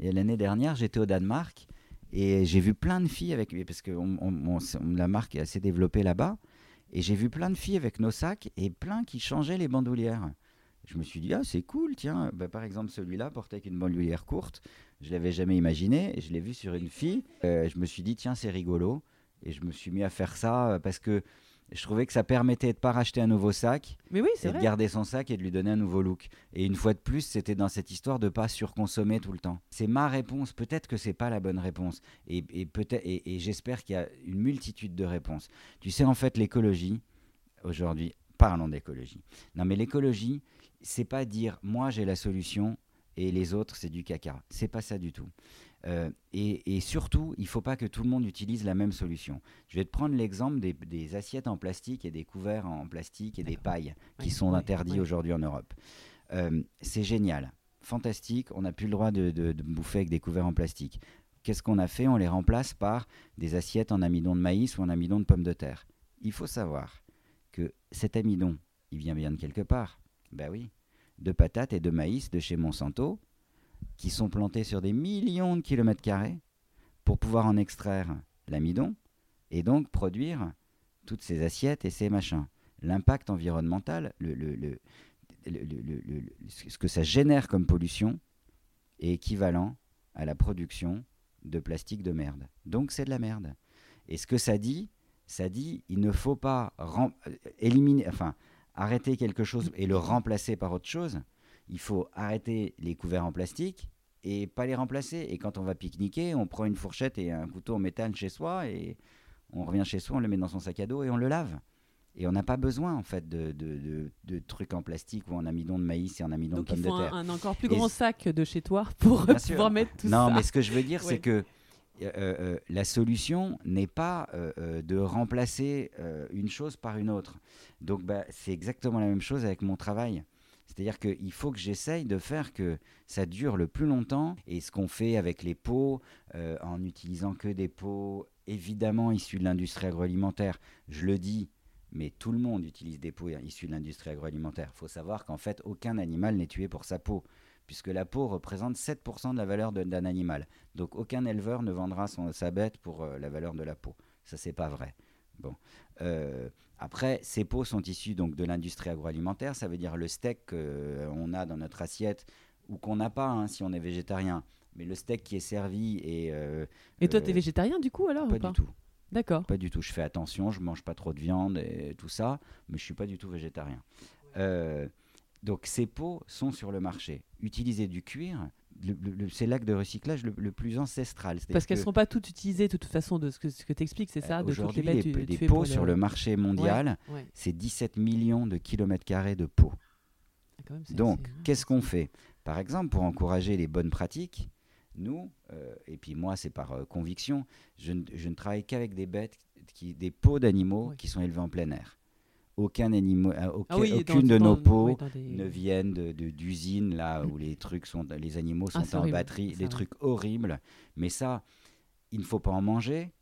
Et l'année dernière, j'étais au Danemark et j'ai vu plein de filles avec parce que la marque est assez développée là-bas. Et j'ai vu plein de filles avec nos sacs et plein qui changeaient les bandoulières. Je me suis dit, ah, c'est cool, tiens. Bah, par exemple, celui-là portait une bandoulière courte. Je l'avais jamais imaginé. Et je l'ai vu sur une fille. Euh, je me suis dit, tiens, c'est rigolo. Et je me suis mis à faire ça euh, parce que je trouvais que ça permettait de pas racheter un nouveau sac, mais oui, et de garder son sac et de lui donner un nouveau look. Et une fois de plus, c'était dans cette histoire de pas surconsommer tout le temps. C'est ma réponse. Peut-être que c'est pas la bonne réponse, et, peut-être, et, j'espère qu'il y a une multitude de réponses. Tu sais, en fait, l'écologie aujourd'hui. Parlons d'écologie. Non, mais l'écologie, c'est pas dire moi j'ai la solution et les autres c'est du caca. C'est pas ça du tout. Euh, et, surtout, il ne faut pas que tout le monde utilise la même solution. Je vais te prendre l'exemple des, assiettes en plastique et des couverts en plastique et des pailles qui sont interdits aujourd'hui en Europe. Euh, c'est génial, fantastique, on n'a plus le droit de, bouffer avec des couverts en plastique. Qu'est-ce qu'on a fait? On les remplace par des assiettes en amidon de maïs ou en amidon de pommes de terre. Il faut savoir que cet amidon, il vient bien de quelque part. Ben oui, de patates et de maïs de chez Monsanto, qui sont plantés sur des millions de kilomètres carrés pour pouvoir en extraire l'amidon et donc produire toutes ces assiettes et ces machins. L'impact environnemental, le, le, ce que ça génère comme pollution est équivalent à la production de plastique de merde. Donc c'est de la merde. Et ce que ça dit, ça dit il ne faut pas éliminer, enfin arrêter quelque chose et le remplacer par autre chose. Il faut arrêter les couverts en plastique et pas les remplacer. Et quand on va pique-niquer, on prend une fourchette et un couteau en métal chez soi et on revient chez soi, on le met dans son sac à dos et on le lave. Et on n'a pas besoin en fait de, de, de, trucs en plastique ou en amidon de maïs et en amidon de pommes de terre. il faut un, encore plus grand sac de chez toi pour pouvoir mettre tout ça. Non, mais ce que je veux dire, c'est que euh, euh, la solution n'est pas euh, de remplacer une chose par une autre. Donc bah, c'est exactement la même chose avec mon travail. C'est-à-dire qu'il faut que j'essaye de faire que ça dure le plus longtemps. Et ce qu'on fait avec les pots, en utilisant que des pots évidemment issus de l'industrie agroalimentaire, je le dis, mais tout le monde utilise des pots issus de l'industrie agroalimentaire. Il faut savoir qu'en fait, aucun animal n'est tué pour sa peau puisque la peau représente 7% de la valeur d'un animal. Donc aucun éleveur ne vendra son, sa bête pour euh, la valeur de la peau. Ça, c'est pas vrai. Bon. Euh, après, ces peaux sont issues donc de l'industrie agroalimentaire. Ça veut dire le steak qu'on a dans notre assiette ou qu'on n'a pas hein, si on est végétarien. Mais le steak qui est servi et. Euh, et toi, tu es végétarien du coup alors Pas, ou pas du tout. D'accord. Pas du tout. Je fais attention, je mange pas trop de viande et tout ça, mais je suis pas du tout végétarien. Euh, donc ces pots sont sur le marché. Utiliser du cuir, c'est l'acte de recyclage le, plus ancestral. Parce qu'elles ne sont pas toutes utilisées de toute façon de ce que, ce que tu expliques, c'est ça Aujourd'hui, les, les, pots sur le... marché mondial, c'est 17 millions de kilomètres carrés de pots. Ah, donc, qu'est-ce qu'on fait? Par exemple, pour encourager les bonnes pratiques, nous, euh, et puis moi c'est par euh, conviction, je, ne travaille qu'avec des bêtes, qui, des pots d'animaux qui sont élevés en plein air aucun animal, euh, ah aucune de nos peaux ne viennent d'usines de, là où les trucs sont, les animaux ah, sont en batterie, des trucs horribles. Mais ça, il ne faut pas en manger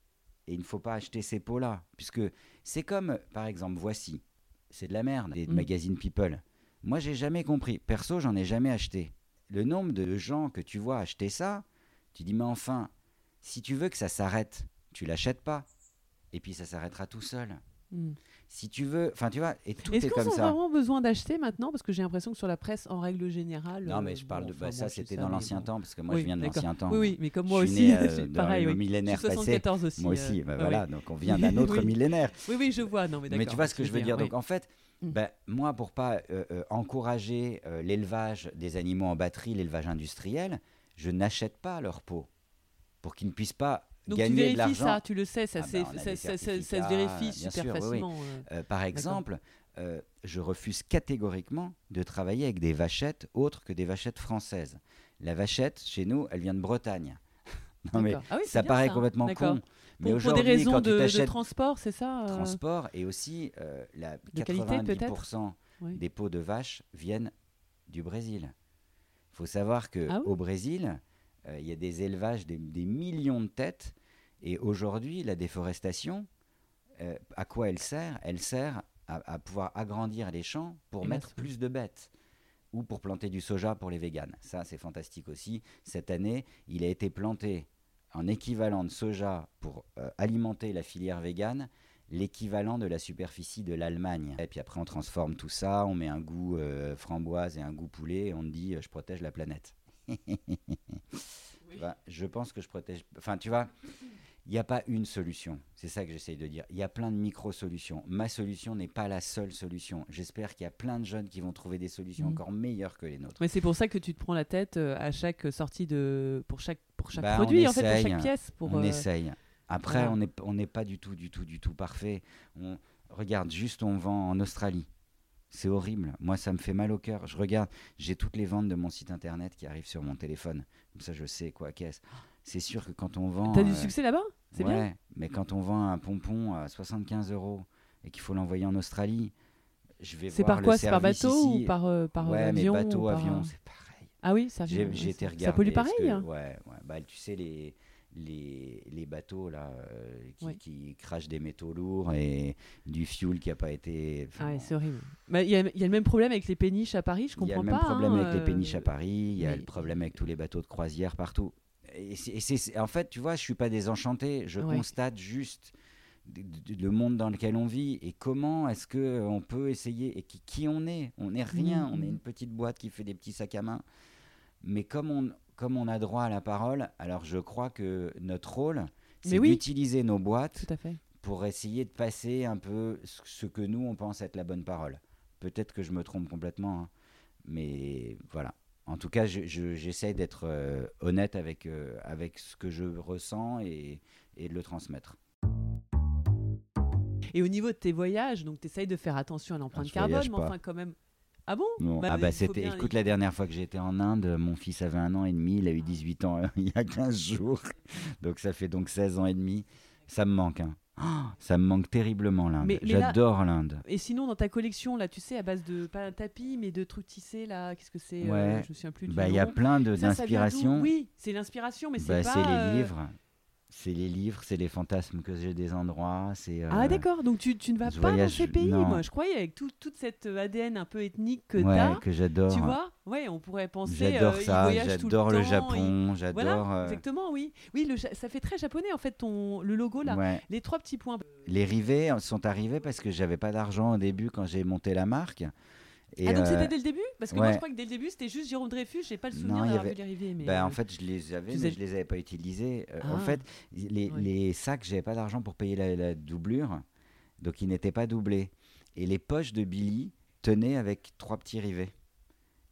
et il ne faut pas acheter ces pots là, puisque c'est comme, par exemple, voici, c'est de la merde, des mm. magazines People. Moi, j'ai jamais compris. Perso, j'en ai jamais acheté. Le nombre de gens que tu vois acheter ça, tu dis mais enfin, si tu veux que ça s'arrête, tu l'achètes pas, et puis ça s'arrêtera tout seul. Mm si tu veux, enfin tu vois, et tout est, comme ça. Est-ce qu'on a vraiment besoin d'acheter maintenant? Parce que j'ai l'impression que sur la presse, en règle générale. Non, mais je euh, parle de bah, ça, c'était dans l'ancien temps, parce que moi je viens de l'ancien temps. Oui, oui, mais comme moi aussi, euh, pareil. Le millénaire passé. Aussi, moi aussi, euh, bah, voilà, donc on vient d'un autre millénaire. Oui, oui, je vois. Non, mais, mais tu vois ce que je veux dire? Donc en fait, ben, moi, pour pas encourager l'élevage des animaux en batterie, l'élevage industriel, je n'achète pas leur peau pour qu'ils ne puissent pas donc tu vérifies ça, tu le sais, ça, ah bah, ça, se vérifie super facilement. Euh. Euh, par exemple, euh, je refuse catégoriquement de travailler avec des vachettes autres que des vachettes françaises. La vachette, chez nous, elle vient de Bretagne. non mais ah ça paraît complètement con. Mais pour, pour des raisons de, transport, c'est ça Transport et aussi la 90% des peaux de vache viennent du Brésil. Il faut savoir que ah au Brésil, euh, il y a des élevages, des, millions de têtes. Et aujourd'hui, la déforestation, euh, à quoi elle sert? Elle sert à, pouvoir agrandir les champs pour mettre plus de bêtes ou pour planter du soja pour les véganes. Ça, c'est fantastique aussi. Cette année, il a été planté en équivalent de soja pour euh, alimenter la filière végane, l'équivalent de la superficie de l'Allemagne. Et puis après, on transforme tout ça, on met un goût framboise et un goût poulet, et on dit je protège la planète. Bah, je pense que je protège. Enfin, tu vois, il n'y a pas une solution. C'est ça que j'essaye de dire. Il y a plein de micro-solutions. Ma solution n'est pas la seule solution. J'espère qu'il y a plein de jeunes qui vont trouver des solutions mm. encore meilleures que les nôtres. Mais c'est pour ça que tu te prends la tête euh, à chaque sortie de. pour chaque, pour chaque bah, produit, en fait, pour chaque pièce. Pour, on euh, essaye. Après, on n'est on pas du tout, du tout, du tout parfait. On, regarde, juste on vend en Australie. C'est horrible. Moi, ça me fait mal au cœur. Je regarde, j'ai toutes les ventes de mon site internet qui arrivent sur mon téléphone. Comme ça, je sais quoi qu'est-ce. C'est sûr que quand on vend. T'as du euh, succès là-bas? C'est ouais, bien? Mais quand on vend un pompon à 75 euros et qu'il faut l'envoyer en Australie, je vais C'est par quoi? C'est par bateau ou par, euh, par ouais, avion mais bateau, avion, c'est pareil. Ah oui, ça. J'ai été. Ça pollue pareil. ouais, ouais. Bah, tu sais les les, les bateaux là, euh, qui, crachent des métaux lourds et du fuel qui n'a pas été. Ah c'est horrible. Bah, il y, a le même problème avec les péniches à Paris, je comprends pas. Il y a le même problème avec les hein, péniches à Paris, il y a le problème avec tous les bateaux de croisière partout. et c'est, en fait, tu vois, je suis pas désenchanté. Je constate juste le monde dans lequel on vit et comment est-ce que on peut essayer et qui, on est. On n'est rien. On est mmh. une petite boîte qui fait des petits sacs à main. Mais comme on, comme on a droit à la parole, alors je crois que notre rôle, c'est d'utiliser nos boîtes pour essayer de passer un peu ce que nous, on pense être la bonne parole. Peut-être que je me trompe complètement, hein. mais voilà. En tout cas, j'essaie d'être euh, honnête avec, euh, avec ce que je ressens et, et de le transmettre. Et au niveau de tes voyages, donc tu essayes de faire attention à l'empreinte ah, carbone, mais enfin quand même, ah bon? Bah, Ah bah c'était, écoute, la dernière fois que j'étais en Inde, mon fils avait un an et demi, il a eu 18 ans euh, il y a 15 jours. Donc ça fait donc 16 ans et demi. Ça me manque, hein. oh, ça me manque terriblement l'Inde. J'adore l'Inde. Et sinon, dans ta collection, là, tu sais, à base de pas un tapis, mais de trucs tissés, là, qu'est-ce que c'est euh, Je me souviens plus. Bah, il y a plein d'inspirations. Oui, c'est l'inspiration, mais c'est bah, pas. C'est les euh, livres. C'est les livres, c'est les fantasmes que j'ai des endroits. C'est ah euh, d'accord, donc tu, tu, ne vas pas dans ces pays. Moi, je croyais avec tout, toute cette ADN un peu ethnique que tu as, que j'adore. Tu vois, ouais, on pourrait penser. J'adore euh, ça. J'adore le, Japon. J'adore. Voilà, euh, exactement, oui, oui, le, ça fait très japonais en fait ton le logo là. Les trois petits points. Les rivets sont arrivés parce que j'avais pas d'argent au début quand j'ai monté la marque ah donc c'était euh, dès le début Parce que moi je crois que dès le début c'était juste Jérôme Dreyfus, j'ai pas le souvenir d'avoir vu les Mais bah, En euh, fait je les avais mais je les avais pas utilisés. Euh, en ah. fait les, les sacs, j'avais pas d'argent pour payer la, doublure, donc ils n'étaient pas doublés. Et les poches de Billy tenaient avec trois petits rivets.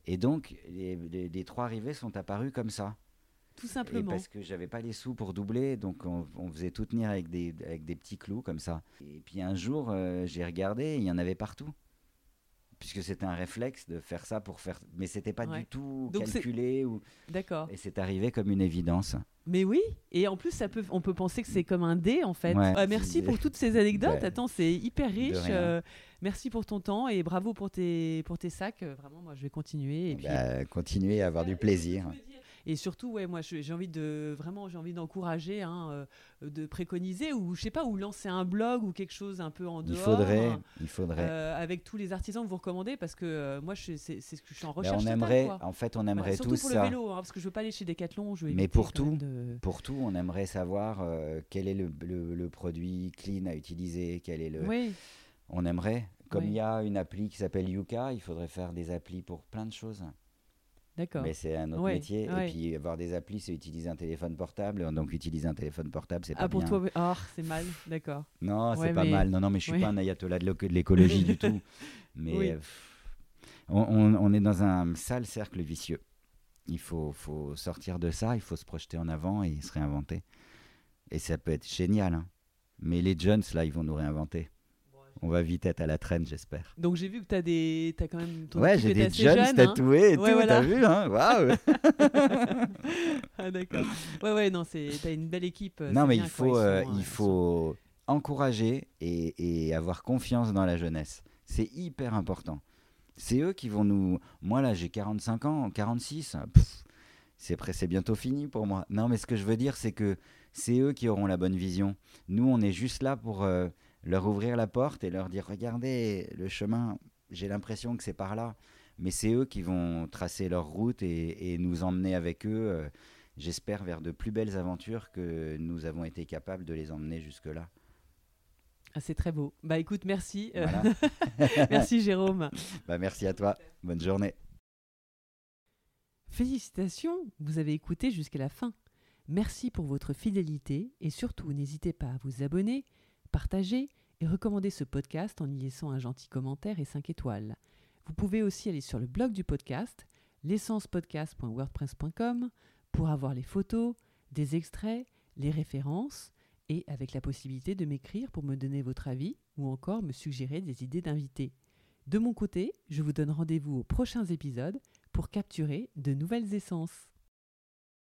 Et donc les, les, trois rivets sont apparus comme ça. Tout simplement. parce que j'avais pas les sous pour doubler, donc on, on, faisait tout tenir avec des, avec des petits clous comme ça. Et puis un jour, j'ai regardé, il y en avait partout puisque c'était un réflexe de faire ça pour faire. Mais c'était pas du tout calculé. Ou... D'accord. Et c'est arrivé comme une évidence. Mais oui, et en plus, ça peut, on peut penser que c'est comme un dé en fait. Euh, merci pour toutes ces anecdotes. Attends, c'est hyper riche. Euh, merci pour ton temps et bravo pour tes, pour tes sacs. Euh, vraiment, moi, je vais continuer. Et bah, puis... continuer à avoir du plaisir. Et surtout, ouais, moi, j'ai envie de vraiment, j'ai envie d'encourager, hein, euh, de préconiser ou je sais pas, ou lancer un blog ou quelque chose un peu en dehors. Il faudrait, il faudrait. Euh, avec tous les artisans que vous recommandez, parce que euh, moi, c'est ce que je suis en recherche. on aimerait, en fait, on aimerait surtout pour le vélo, hein, parce que je veux pas aller chez Decathlon. Je veux Mais pour tout, pour tout, on aimerait savoir quel est le, le, produit clean à utiliser, quel est le. Oui. On aimerait, comme il y a une appli qui s'appelle Yuka, il faudrait faire des applis pour plein de choses. D'accord. Mais c'est un autre métier. Et puis avoir des applis, c'est utiliser un téléphone portable. Donc utiliser un téléphone portable, c'est pas ah, pour bien. toi, oh, c'est mal, d'accord. Non, c'est pas mal. Non, non, mais je suis pas un ayatollah de l'écologie du tout. Mais on, on, est dans un sale cercle vicieux. Il faut, faut sortir de ça, il faut se projeter en avant et se réinventer. Et ça peut être génial. Hein. Mais les Jones, là, ils vont nous réinventer on va vite être à la traîne, j'espère. Donc j'ai vu que tu as des as quand même ton Ouais, j'ai des jeunes hein. tatoués et tout, t'as vu hein Waouh Ah d'accord. Ouais ouais, non, c'est as une belle équipe. Euh, non mais il faut euh, il faut encourager et, et, avoir confiance dans la jeunesse. C'est hyper important. C'est eux qui vont nous Moi là, j'ai 45 ans, 46. c'est c'est bientôt fini pour moi. Non, mais ce que je veux dire c'est que c'est eux qui auront la bonne vision. Nous, on est juste là pour euh, leur ouvrir la porte et leur dire regardez le chemin, j'ai l'impression que c'est par là. Mais c'est eux qui vont tracer leur route et, nous emmener avec eux, euh, j'espère, vers de plus belles aventures que nous avons été capables de les emmener jusque-là. Ah, c'est très beau. Bah écoute, merci. merci Jérôme. Bah, merci à toi. Bonne journée. Félicitations, vous avez écouté jusqu'à la fin. Merci pour votre fidélité et surtout n'hésitez pas à vous abonner partager et recommander ce podcast en y laissant un gentil commentaire et 5 étoiles. Vous pouvez aussi aller sur le blog du podcast, l'essencepodcast.wordpress.com, pour avoir les photos, des extraits, les références et avec la possibilité de m'écrire pour me donner votre avis ou encore me suggérer des idées d'invités. De mon côté, je vous donne rendez-vous aux prochains épisodes pour capturer de nouvelles essences.